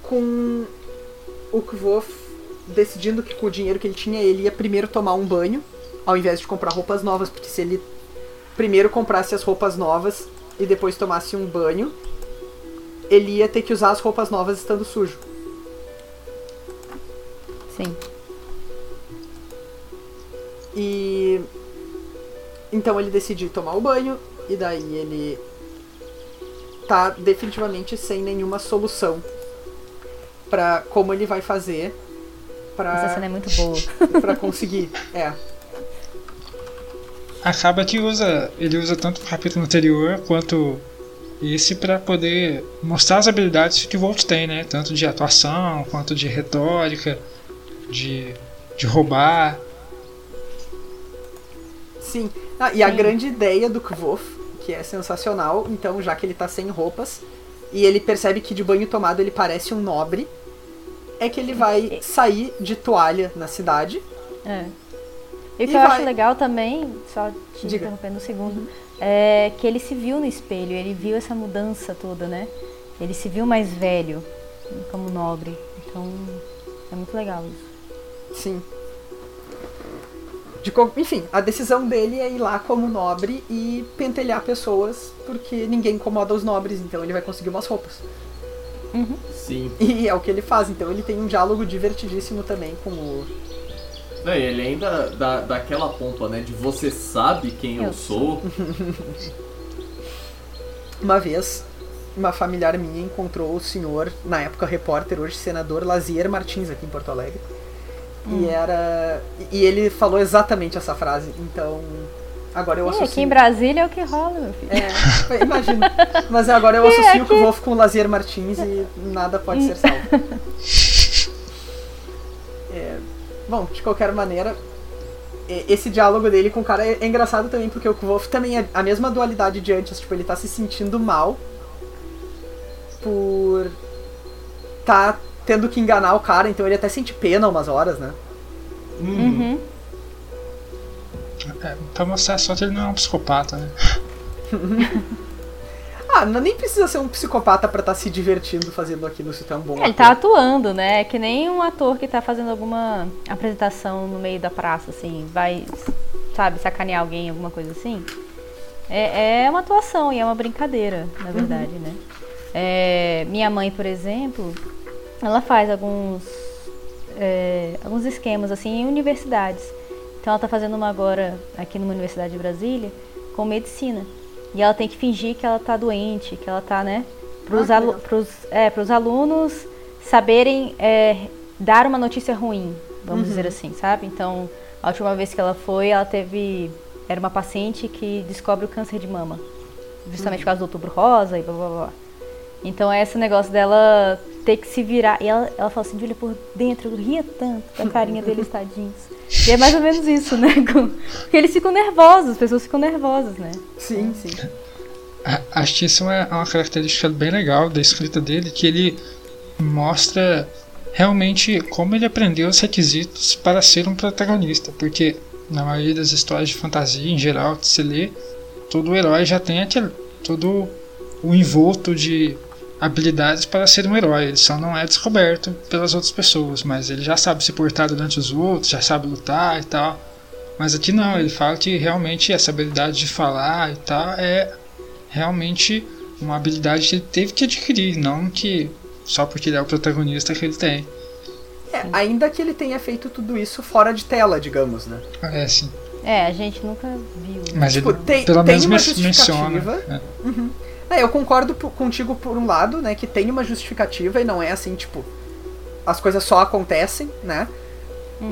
com o Kvof decidindo que com o dinheiro que ele tinha ele ia primeiro tomar um banho ao invés de comprar roupas novas, porque se ele primeiro comprasse as roupas novas e depois tomasse um banho, ele ia ter que usar as roupas novas estando sujo. Sim. E então ele decide tomar o banho e daí ele tá definitivamente sem nenhuma solução pra como ele vai fazer Essa cena pra, é muito boa. pra conseguir. É. acaba que usa ele usa tanto o capítulo anterior quanto esse pra poder mostrar as habilidades que o Volt tem, né? Tanto de atuação quanto de retórica, de, de roubar. Sim. Ah, e a Sim. grande ideia do Kvof, que é sensacional, então já que ele tá sem roupas e ele percebe que de banho tomado ele parece um nobre, é que ele vai sair de toalha na cidade. É. E o que E eu vai- acho legal também, só te Diga. interrompendo um segundo, é que ele se viu no espelho, ele viu essa mudança toda, né? Ele se viu mais velho, como nobre. Então, é muito legal isso. Sim. De enfim, a decisão dele é ir lá como nobre e pentelhar pessoas, porque ninguém incomoda os nobres, então ele vai conseguir umas roupas. Sim. E é o que ele faz, então ele tem um diálogo divertidíssimo também com o. Não, e ele ainda dá, dá aquela pompa, né? De você sabe quem eu, Eu sou. Uma vez, uma familiar minha encontrou o senhor, na época repórter, hoje senador Lazier Martins aqui em Porto Alegre. E era. E ele falou exatamente essa frase, então. Agora eu E associo. aqui em Brasília é o que rola, meu filho. É, imagino. Mas agora eu associo o Wolf com o Lazier Martins e nada pode ser salvo. Bom, de qualquer maneira, esse diálogo dele com o cara é, é engraçado também, porque o Wolf também é a mesma dualidade de antes. Tipo, ele tá se sentindo mal por tá tendo que enganar o cara, então ele até sente pena umas horas, né? Uhum. É, pra mostrar só que ele não é um psicopata, né? Ah, não- nem precisa ser um psicopata pra estar se divertindo fazendo aquilo se tu é um bom Ele ator. tá atuando, né? É que nem um ator que tá fazendo alguma apresentação no meio da praça, assim, vai, sabe, sacanear alguém, alguma coisa assim. É, é uma atuação e é uma brincadeira, na verdade, né? É, minha mãe, por exemplo, ela faz alguns, é, alguns esquemas, assim, em universidades. Então ela tá fazendo uma agora aqui numa universidade de Brasília com medicina. E ela tem que fingir que ela tá doente, que ela tá, né? Pros, Ah, alu pros, é, pros alunos saberem é, dar uma notícia ruim, vamos dizer assim, sabe? Então, a última vez que ela foi, ela teve. Era uma paciente que descobre o câncer de mama. Justamente por causa do outubro rosa e blá blá blá. Então é esse negócio dela ter que se virar. E ela, ela fala assim, Julia, por dentro eu ria tanto com a carinha deles tadinhos. E é mais ou menos isso, né? Porque eles ficam nervosos, as pessoas ficam nervosas, né? Sim, sim. Acho que isso é uma característica bem legal da escrita dele, que ele mostra realmente como ele aprendeu os requisitos para ser um protagonista, porque na maioria das histórias de fantasia, em geral, que se lê, todo herói já tem aquele, todo o envolto de habilidades para ser um herói, ele só não é descoberto pelas outras pessoas, mas ele já sabe se portar durante os outros, já sabe lutar e tal. Mas aqui não, ele fala que realmente essa habilidade de falar e tal é realmente uma habilidade que ele teve que adquirir, não que só porque ele é o protagonista que ele tem. É, ainda que ele tenha feito tudo isso fora de tela, digamos, né? É, sim. É, a gente nunca viu. Mas Tipo, ele tem- pelo tem menos uma men- menciona. é. É, eu concordo contigo por um lado, né, que tem uma justificativa e não é assim, tipo, as coisas só acontecem, né?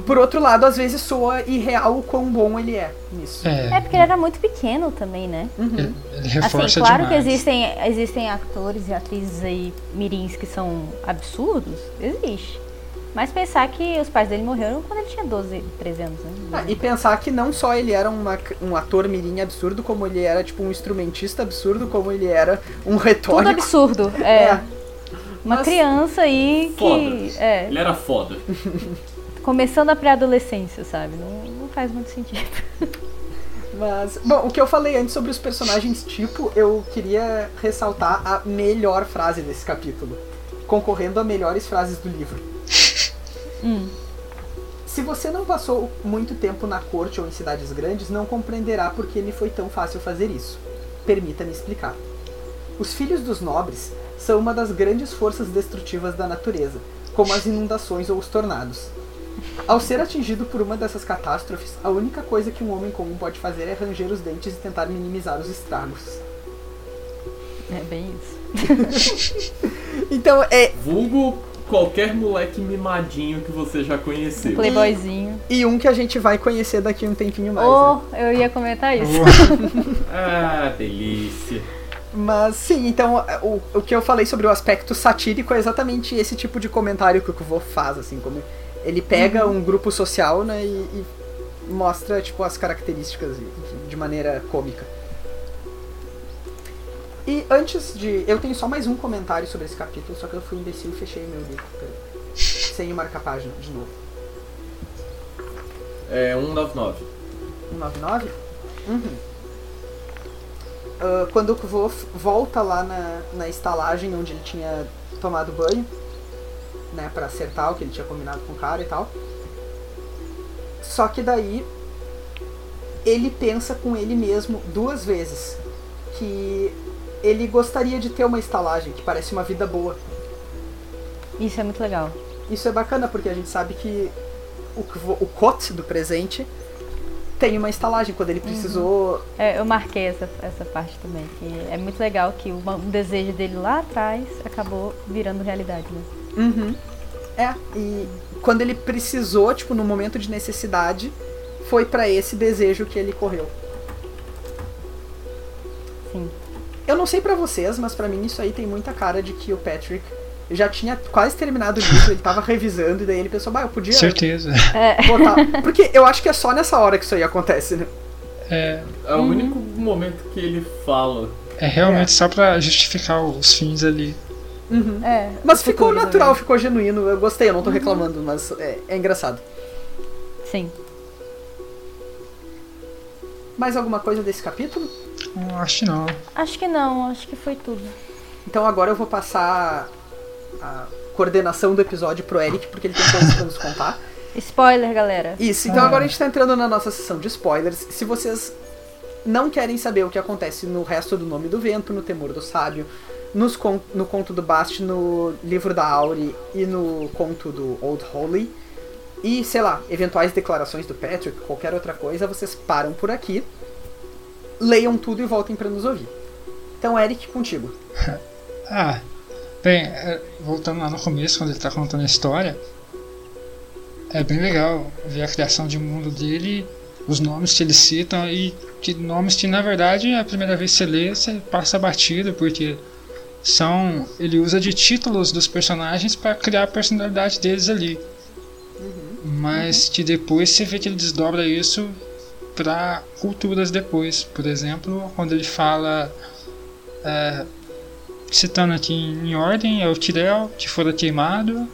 Por outro lado, às vezes soa irreal o quão bom ele é nisso. É, É porque ele era muito pequeno também, né? ele, ele reforça Assim, claro demais. que existem, existem atores e atrizes aí mirins que são absurdos, existe. Mas pensar que os pais dele morreram quando ele tinha 12, 13 anos, né? Ah, e pensar que não só ele era uma- um ator mirim absurdo, como ele era, tipo, um instrumentista absurdo, como ele era um Tudo retórico. absurdo. É. É. Uma Mas- criança aí que. Foda. É, Ele era foda. começando a pré-adolescência, sabe? Não, não faz muito sentido. Mas, bom, o que eu falei antes sobre os personagens tipo, eu queria ressaltar a melhor frase desse capítulo, concorrendo a melhores frases do livro. Hum. Se você não passou muito tempo na corte ou em cidades grandes, não compreenderá por que lhe foi tão fácil fazer isso. Permita-me explicar. Os filhos dos nobres são uma das grandes forças destrutivas da natureza, como as inundações ou os tornados. Ao ser atingido por uma dessas catástrofes, a única coisa que um homem comum pode fazer é ranger os dentes e tentar minimizar os estragos. É bem isso. Então, é. Vulgo qualquer moleque mimadinho que você já conheceu. Playboyzinho. E um que a gente vai conhecer daqui a um tempinho mais. né? Oh, eu ia comentar isso. Ah, delícia. Mas sim, então o, o que eu falei sobre o aspecto satírico é exatamente esse tipo de comentário que o Kuvô faz, assim, como ele pega um grupo social, né, e, e mostra, tipo, as características de, de maneira cômica. E antes de... Eu tenho só mais um comentário sobre esse capítulo, só que eu fui imbecil e fechei meu livro. Sem marcar a página, de novo. É 199. 199? Uhum. Ah, quando o Kvo volta lá na, na estalagem onde ele tinha tomado banho, né, pra acertar o que ele tinha combinado com o cara e tal. Só que daí ele pensa com ele mesmo duas vezes que ele gostaria de ter uma estalagem que parece uma vida boa. Isso é muito legal. Isso é bacana porque a gente sabe que o, o Kot do presente tem uma estalagem quando ele precisou É, eu marquei essa, essa parte também, que é muito legal que uma- um desejo dele lá atrás acabou virando realidade, né? Uhum. É, e quando ele precisou, tipo, no momento de necessidade, foi pra esse desejo que ele correu. Sim. Eu não sei pra vocês, mas pra mim isso aí tem muita cara de que o Patrick já tinha quase terminado o livro, ele tava revisando, e daí ele pensou, bah, eu podia Certeza. botar. Porque eu acho que é só nessa hora que isso aí acontece, né? É, É o único momento que ele fala. é realmente só pra justificar os fins ali. É, Mas ficou futuro natural, também. ficou genuíno, eu gostei, eu não tô reclamando, mas é, é engraçado. Sim. Mais alguma coisa desse capítulo? Acho que não. Acho que não, acho que foi tudo. Então agora eu vou passar a coordenação do episódio pro Eric, porque ele tem coisas pra nos contar. Spoiler, galera. Isso, então Ah. agora a gente tá entrando na nossa sessão de spoilers. Se vocês não querem saber o que acontece no resto do Nome do Vento, no Temor do Sábio, nos con- no conto do Bast, no livro da Auri e no conto do Old Holy, e sei lá, eventuais declarações do Patrick, qualquer outra coisa, vocês param por aqui, leiam tudo e voltem pra nos ouvir. Então, Eric, contigo. Ah, bem, é, voltando lá no começo, quando ele tá contando a história, é bem legal ver a criação de mundo dele, os nomes que eles citam e que nomes que na verdade a primeira vez que você lê, você passa batido, porque são. ele usa de títulos dos personagens para criar a personalidade deles ali. Mas que depois você vê que ele desdobra isso para culturas depois. Por exemplo, quando ele fala. é, citando aqui em ordem, é o Tirel, que fora queimado.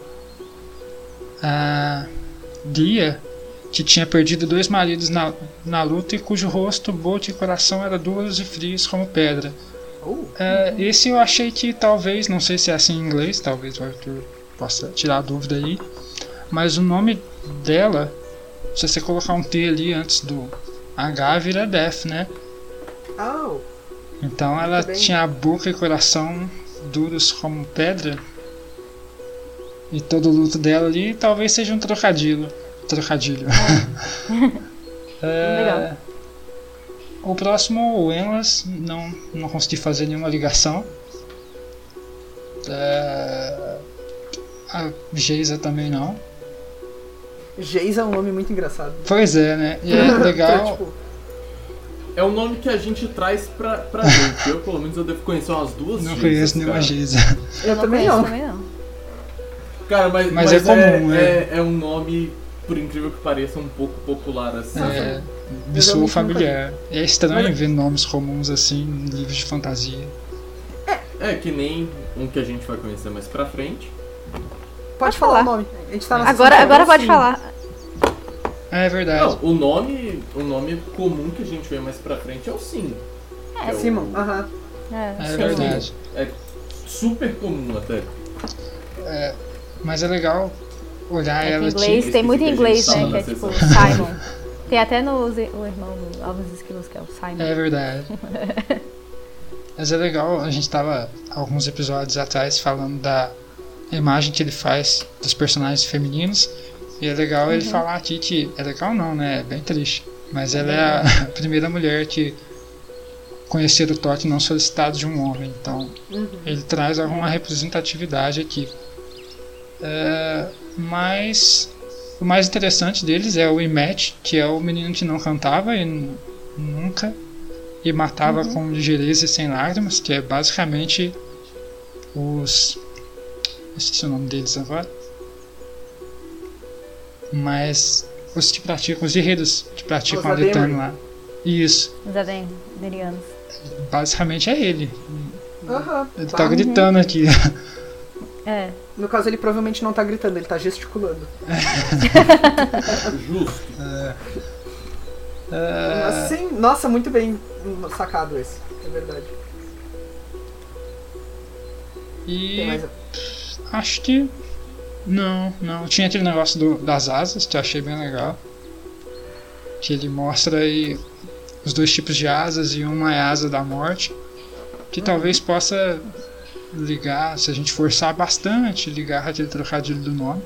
A Dia, que tinha perdido dois maridos na, na luta e cujo rosto, boca e coração eram duros e frios como pedra. Oh, É, esse eu achei que talvez, não sei se é assim em inglês, talvez o Arthur possa tirar a dúvida aí, mas o nome dela, se você colocar um T ali antes do H, vira Death, né? oh. Então ela tinha a boca e coração duros como pedra. E todo o luto dela ali talvez seja um trocadilho. Trocadilho. É, Legal. O próximo, o Enlas, não, não consegui fazer nenhuma ligação. É, a Geisa também não. Geisa é um nome muito engraçado. Pois é, né? E é legal. tipo, É o nome que a gente traz pra, pra gente. Eu, pelo menos, eu devo conhecer umas duas Não Geisas, conheço nenhuma. Geisa. eu também conheço não. Também não. Cara, mas, Mas é comum, é, é. é, é um nome, por incrível que pareça, um pouco popular assim. É, me Eu soa familiar. É estranho Mas- ver nomes comuns assim em livros de fantasia. É que nem um que a gente vai conhecer mais pra frente. Pode Pode falar o falar. nome. A gente tá na Agora, agora de pode sim. falar. É verdade. Não, o nome, o nome comum que a gente vê mais pra frente é o Sim. É, o- Simon, aham. É, É sim. verdade. É super comum até. Mas é legal olhar É ela em inglês, tipo. tem muito em inglês, Esqueci né? que é tipo Simon. Tem até no, o irmão do Alves Esquilos, que é o Simon. É verdade. Mas é legal, a gente tava alguns episódios atrás falando da imagem que ele faz dos personagens femininos. E é legal ele falar aqui que. É legal não, né? É bem triste. Mas ela é a primeira mulher que conhecer o toque não solicitado de um homem. Então ele traz alguma representatividade aqui. É, mas o mais interessante deles é o Imet, que é o menino que não cantava e nunca e matava com ligeireza e sem lágrimas, que é basicamente os. Esqueci o nome deles agora. Mas os que praticam, os guerreiros que praticam Os a Ademri. lá. Isso, Os aden- adenianos. basicamente é ele. Aham. Ele Tá. tá gritando aqui. É. No caso, ele provavelmente não tá gritando, ele tá gesticulando. Justo. É, Mas sim, nossa, muito bem sacado esse. É verdade. Tem e mais... acho que. Não, não. Tinha aquele negócio do- das asas que eu achei bem legal. Que ele mostra aí os dois tipos de asas e uma é a asa da morte. Que talvez possa ligar, se a gente forçar bastante, ligar aquele trocadilho do nome.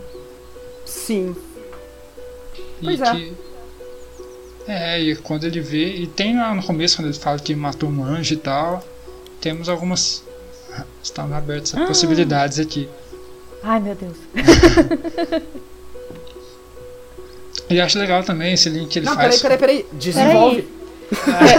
Sim. E Pois é. que. É, e quando ele vê. E tem lá no começo, quando ele fala que matou um anjo e tal. Temos algumas. Estão abertas Ah. possibilidades aqui. Ai, meu Deus. E acho legal também esse link que ele Não, peraí, faz. peraí, peraí. Desenvolve.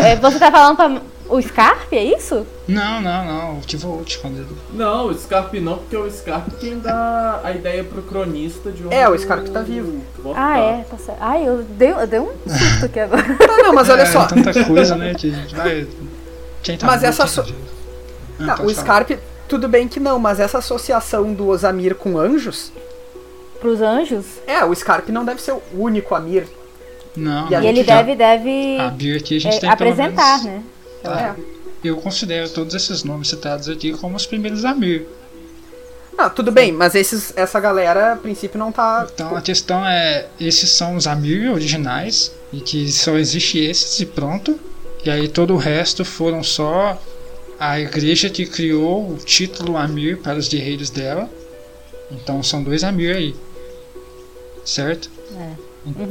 É, é, você tá falando pra o Scarpe, é isso? Não, não, não. O Tivolt, quando ele. Não, o Scarpe não, porque é o Scarpe quem dá a ideia pro cronista de onde É, o Scarpe tá vivo. Ah, é, tá certo. Ai, eu dei, eu dei um susto aqui agora. Não, não, mas olha é, só. tanta coisa, né? Que vai. Quem tá Mas essa so- tá. Ah, Tá, pode o. Scarpe, tudo bem que não, mas essa associação do Osamir com anjos. Pros anjos. É, o Scarpe não deve ser o único Amir. Não, E E ele deve, deve A Bia aqui a gente é, tem apresentar, menos- né? Tá. É. Eu considero todos esses nomes citados aqui como os primeiros Amir. Não, tudo bem, mas esses, essa galera, a princípio, não tá. Então a questão é, esses são os Amir originais e que só existe esses e pronto. E aí todo o resto foram só a igreja que criou o título Amir para os guerreiros dela. Então são dois Amir aí. Certo? É.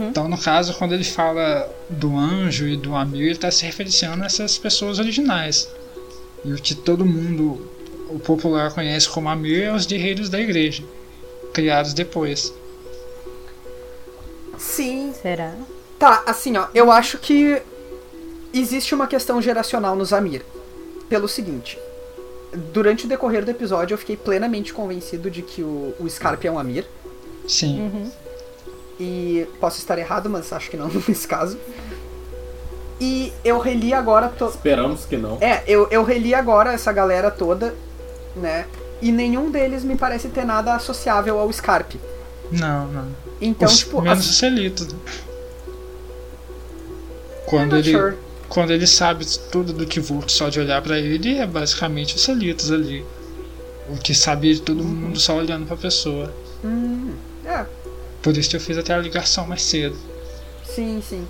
Então no caso quando ele fala do anjo e do Amir, ele está se referenciando a essas pessoas originais. E o que todo mundo, o popular conhece como Amir é os guerreiros da igreja, criados depois. Sim. Será? Tá, assim, ó, eu acho que existe uma questão geracional nos Amir. Pelo seguinte. Durante o decorrer do episódio, eu fiquei plenamente convencido de que o, o Scarpe é um Amir. Sim. Uhum. E posso estar errado, mas acho que não nesse caso. E eu reli agora. To... Esperamos que não. É, eu, eu reli agora essa galera toda, né? E nenhum deles me parece ter nada associável ao Scarpe. Não, não. Então, Os- tipo. menos as- o Celito. I'm Quando not ele, sure. Quando ele sabe tudo do Kivuk só de olhar pra ele, é basicamente os Selitos ali. O que sabia de todo mundo só olhando pra pessoa. Hum, é, Por isso que eu fiz até a ligação mais cedo. sim, sim.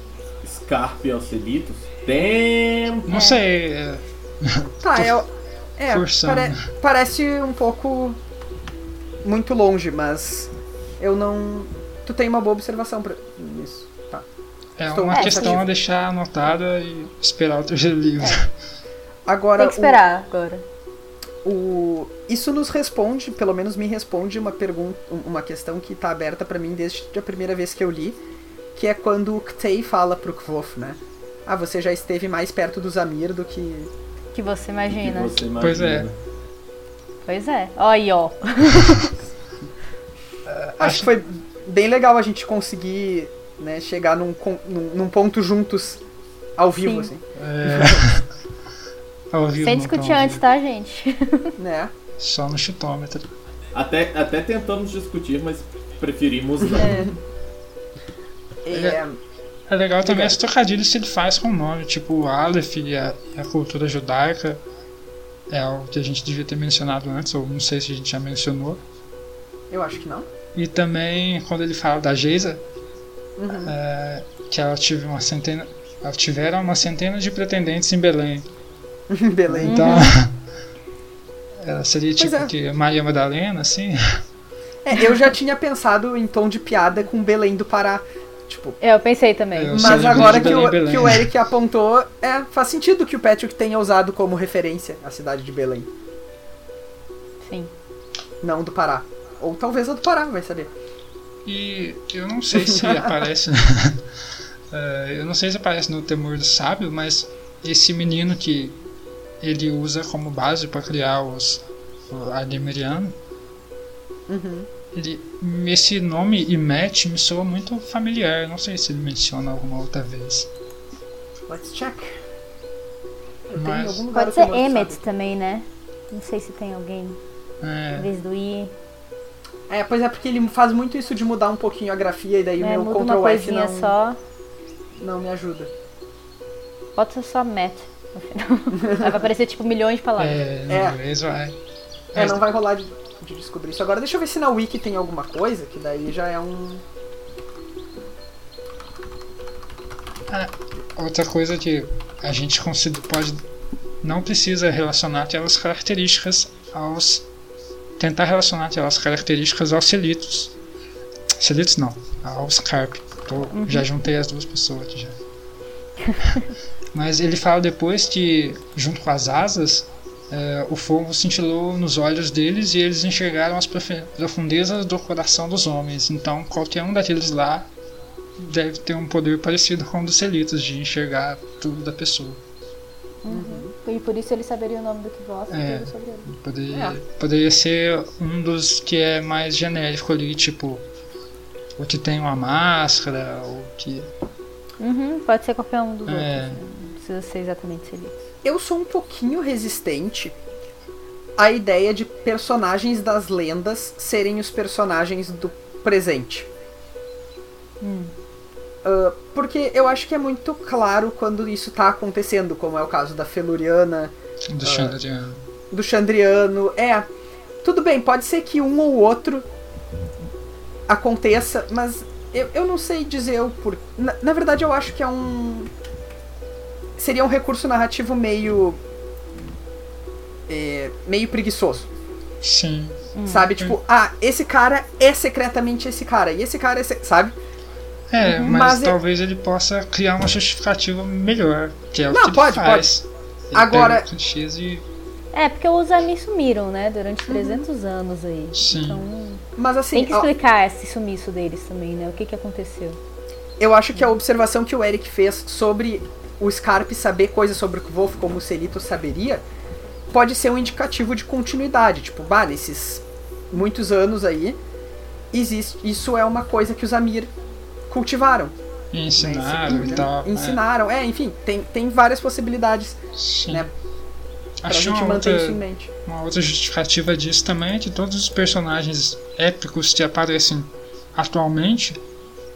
Scarpe aos Celitos. Tempo! Não sei, é, Tá, é. É, forçando. pare- parece um pouco. muito longe, mas. Eu não. Tu tem uma boa observação pra isso. É Estou uma muito questão a deixar anotada e esperar o terceiro livro. Agora. Tem que esperar agora. O, o- Isso nos responde, pelo menos me responde uma pergunta, uma questão que tá aberta pra mim desde a primeira vez que eu li, que é quando o Ktei fala pro Kvof, né? Ah, você já esteve mais perto do Zamir do que. Que você Que imagina. você imagina. Pois é. Pois é. Aí, ó. Acho que foi bem legal a gente conseguir né, chegar num, num, num ponto juntos ao vivo, Sim. assim. É... Ao vivo, Sem discutir tão ao antes, tá, gente? Né? Só no chutômetro. Até, até tentamos discutir, mas preferimos não. É. É, É legal também Obrigado. as trocadilhos que ele faz com o nome, tipo o Aleph e a, e a cultura judaica. É algo que a gente devia ter mencionado antes, ou não sei se a gente já mencionou. eu acho que não. E também quando ele fala da Geisa, Uhum. é, que ela tive uma centena, ela tiveram uma centena de pretendentes em Belém. Belém. Então, ela seria Pois tipo é. que Maria Madalena, assim. É, eu já tinha pensado em tom de piada com Belém do Pará. Tipo, É, eu pensei também. Eu mas agora que Belém, o, Belém. que o Eric apontou, é, faz sentido que o Patrick tenha usado como referência a cidade de Belém. Sim. Não do Pará. Ou talvez a do Pará, vai saber. E eu não sei se aparece. é, eu não sei se aparece no Temor do Sábio, mas esse menino que ele usa como base para criar os Ademiriano, Uhum. ele, esse nome Imet me soa muito familiar. Não sei se ele menciona alguma outra vez. Let's check. Eu Mas- em Pode ser Emmet também, né? Não sei se tem alguém em É, vez do I. É, pois é porque ele faz muito isso de mudar um pouquinho a grafia e daí o É, meu Ctrl F coisinha não, só. não me ajuda. Pode ser só Matt. no final. Vai aparecer tipo milhões de palavras. é, no É. inglês vai. É, não vai rolar de, de descobrir isso. Agora deixa eu ver se na Wiki tem alguma coisa, que daí já é um. Outra coisa que a gente considera, pode não precisa relacionar aquelas características aos tentar relacionar aquelas características aos selitos. Selitos não, aos carp. Tô- Já juntei as duas pessoas aqui já. Mas ele fala depois que junto com as asas é, o fogo cintilou nos olhos deles e eles enxergaram as profundezas do coração dos homens. Então qualquer um daqueles lá deve ter um poder parecido com o dos selitos de enxergar tudo da pessoa. E por isso ele saberia o nome do que gosta É. e tudo sobre ele. Poderia, É. poderia ser um dos que é mais genérico ali, tipo o que tem uma máscara, o que. Uhum, pode ser qualquer um dos É. outros. Não precisa ser exatamente Celix. Eu sou um pouquinho resistente à ideia de personagens das lendas serem os personagens do presente. Ah, porque eu acho que é muito claro quando isso tá acontecendo, como é o caso da Feluriana, do Ah. Chandriano. do Chandriano. É, tudo bem, pode ser que um ou outro aconteça, mas eu, eu não sei dizer o por. Na, na verdade, eu acho que é um. Seria um recurso narrativo meio. é, meio preguiçoso. Sim. Sabe? Tipo, ah, esse cara é secretamente esse cara. E esse cara é. se- Sabe? É, mas, Mas é- talvez ele possa criar uma justificativa melhor, que é o Não, que ele pode, faz. Ele Agora- e. É, porque os Ami sumiram, né? Durante 300 anos aí. Sim. Então, Mas assim, tem que ó, explicar esse sumiço deles também, né? O que que aconteceu. eu acho que a observação que o Eric fez sobre o Scarpe saber coisas sobre o Wolf como o Celito saberia pode ser um indicativo de continuidade. Tipo, bah, nesses muitos anos aí, existe, isso é uma coisa que os Amir cultivaram. E né? ensinaram Esse- e tal. é. Ensinaram, é, enfim, tem, tem várias possibilidades Sim. né, pra Acho gente uma manter outra, isso em mente. uma outra justificativa disso também é que todos os personagens épicos que aparecem atualmente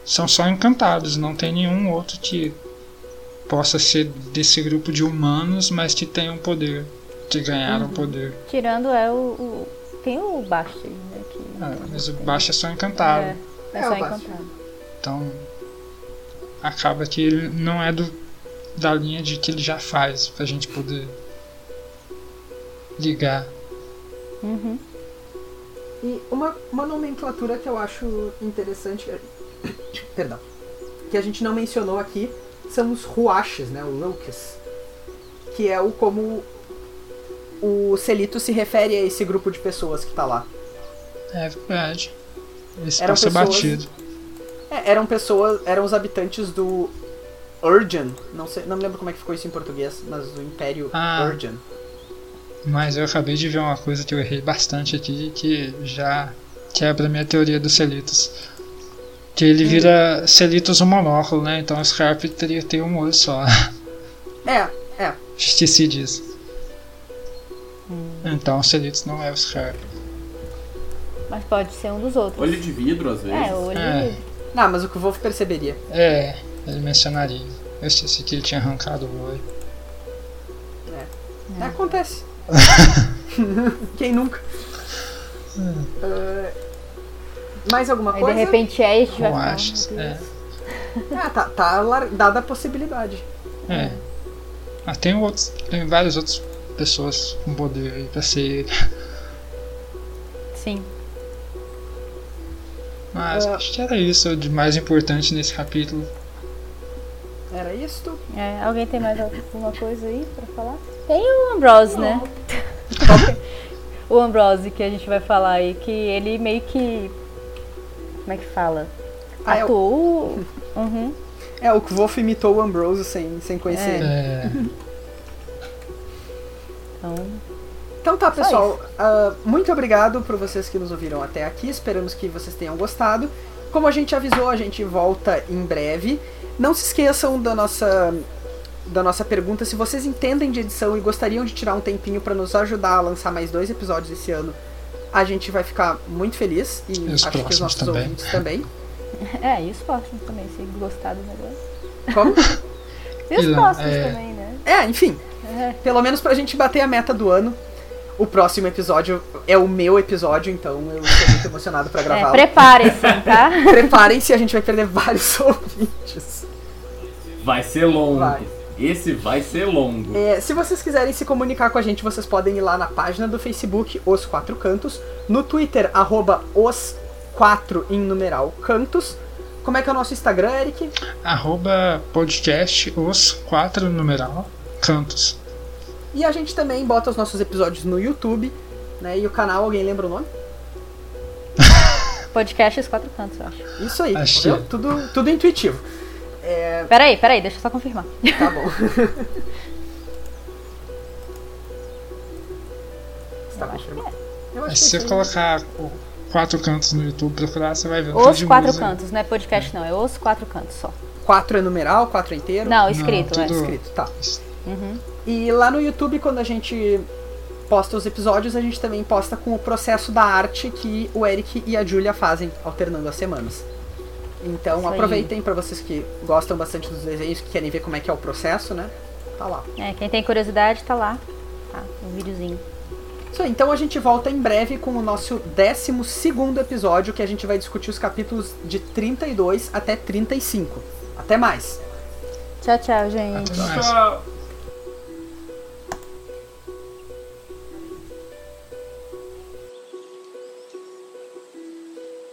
são só encantados, não tem nenhum outro que possa ser desse grupo de humanos, mas que tenham poder, que ganharam poder. Tirando é o. o- tem o Basti, né? Que Ah, mas o baixo é só encantado. é, é É, só encantado. Então acaba que ele não é do, da linha de que ele já faz pra gente poder ligar. Uhum. E uma, uma nomenclatura que eu acho interessante, perdão, que a gente não mencionou aqui, são os ruaches, né, o Lukes, que é o como o Celito se refere a esse grupo de pessoas que tá lá. É verdade. Esse Eram passa pessoas- batido. É, eram pessoas, eram os habitantes do Urgen, não sei, não me lembro como é que ficou isso em português, mas do Império Ah. Urgen. Mas eu acabei de ver uma coisa que eu errei bastante aqui que já quebra a minha teoria dos Celitos. Que ele vira Celitos um monóculo, né? Então o Scarp teria que ter um olho só. É, é, Esqueci disso. Então o Celitos não é o Scarp. Mas pode ser um dos outros. Olho de vidro, às vezes. É, olho É. de vidro. Não, mas o que o Wolf perceberia. É, ele mencionaria. Eu esqueci que ele tinha arrancado o olho. É, acontece. Quem nunca? Ah, mais alguma Aí coisa? de repente é e vai Eu acho. É. Ah, tá, tá lar- dada a possibilidade. é. Ah, tem outros. Tem várias outras pessoas com poder aí pra ser. Sim. Mas Ah. acho que era isso de mais importante nesse capítulo. Era isto? É, alguém tem mais alguma coisa aí pra falar? Tem o Ambrose, né? o Ambrose que a gente vai falar aí, que ele meio que. Como é que fala? Ah, é o- Atuou. Uhum. É, o Wolf imitou o Ambrose sem, sem conhecer É. ele. É, Então, Então tá, pessoal. ah, muito obrigado por vocês que nos ouviram até aqui. Esperamos que vocês tenham gostado. Como a gente avisou, a gente volta em breve. Não se esqueçam da nossa da nossa pergunta se vocês entendem de edição e gostariam de tirar um tempinho para nos ajudar a lançar mais dois episódios esse ano. A gente vai ficar muito feliz e, E acho que os nossos também. ouvintes também. é, e os próximos também, se gostar do negócio. Como? E os E próximos é. também, né? É, enfim. É. Pelo menos pra gente bater a meta do ano. O próximo episódio é o meu episódio, então eu estou muito emocionado pra É, gravá-lo. Preparem-se, tá? Preparem-se, a gente vai perder vários ouvintes. Vai ser longo. Vai. Esse vai ser longo. É, se vocês quiserem se comunicar com a gente, vocês podem ir lá na página do Facebook, Os Quatro Cantos, no Twitter, arroba os quatro em numeral cantos. Como é que é o nosso Instagram, Eric? arroba podcast os quatro numeral cantos. E a gente também bota os nossos episódios no YouTube, né? E o canal, alguém lembra o nome? Podcast Os Quatro Cantos, eu acho. Isso aí, viu? Tudo, tudo intuitivo. É, Peraí, peraí, deixa eu só confirmar. tá bom. Você tá Eu acho que confirmado? é. Acho se que você sim. colocar o quatro cantos no YouTube procurar, você vai ver Os Quatro música. Cantos, não é podcast não, é Os Quatro Cantos só. Quatro é numeral, quatro é inteiro? Não, escrito, Não, é. tudo- Escrito, tá. Uhum. E lá no YouTube, quando a gente posta os episódios, a gente também posta com o processo da arte que o Eric e a Julia fazem, alternando as semanas. Então Isso aproveitem pra vocês que gostam bastante dos desenhos, que querem ver como é que é o processo, né? Tá lá. É, quem tem curiosidade tá lá. Tá, um videozinho. Isso aí, então a gente volta em breve com o nosso 12 segundo episódio, que a gente vai discutir os capítulos de 32 até 35. Até mais! Tchau, tchau, gente. Até mais. Tchau.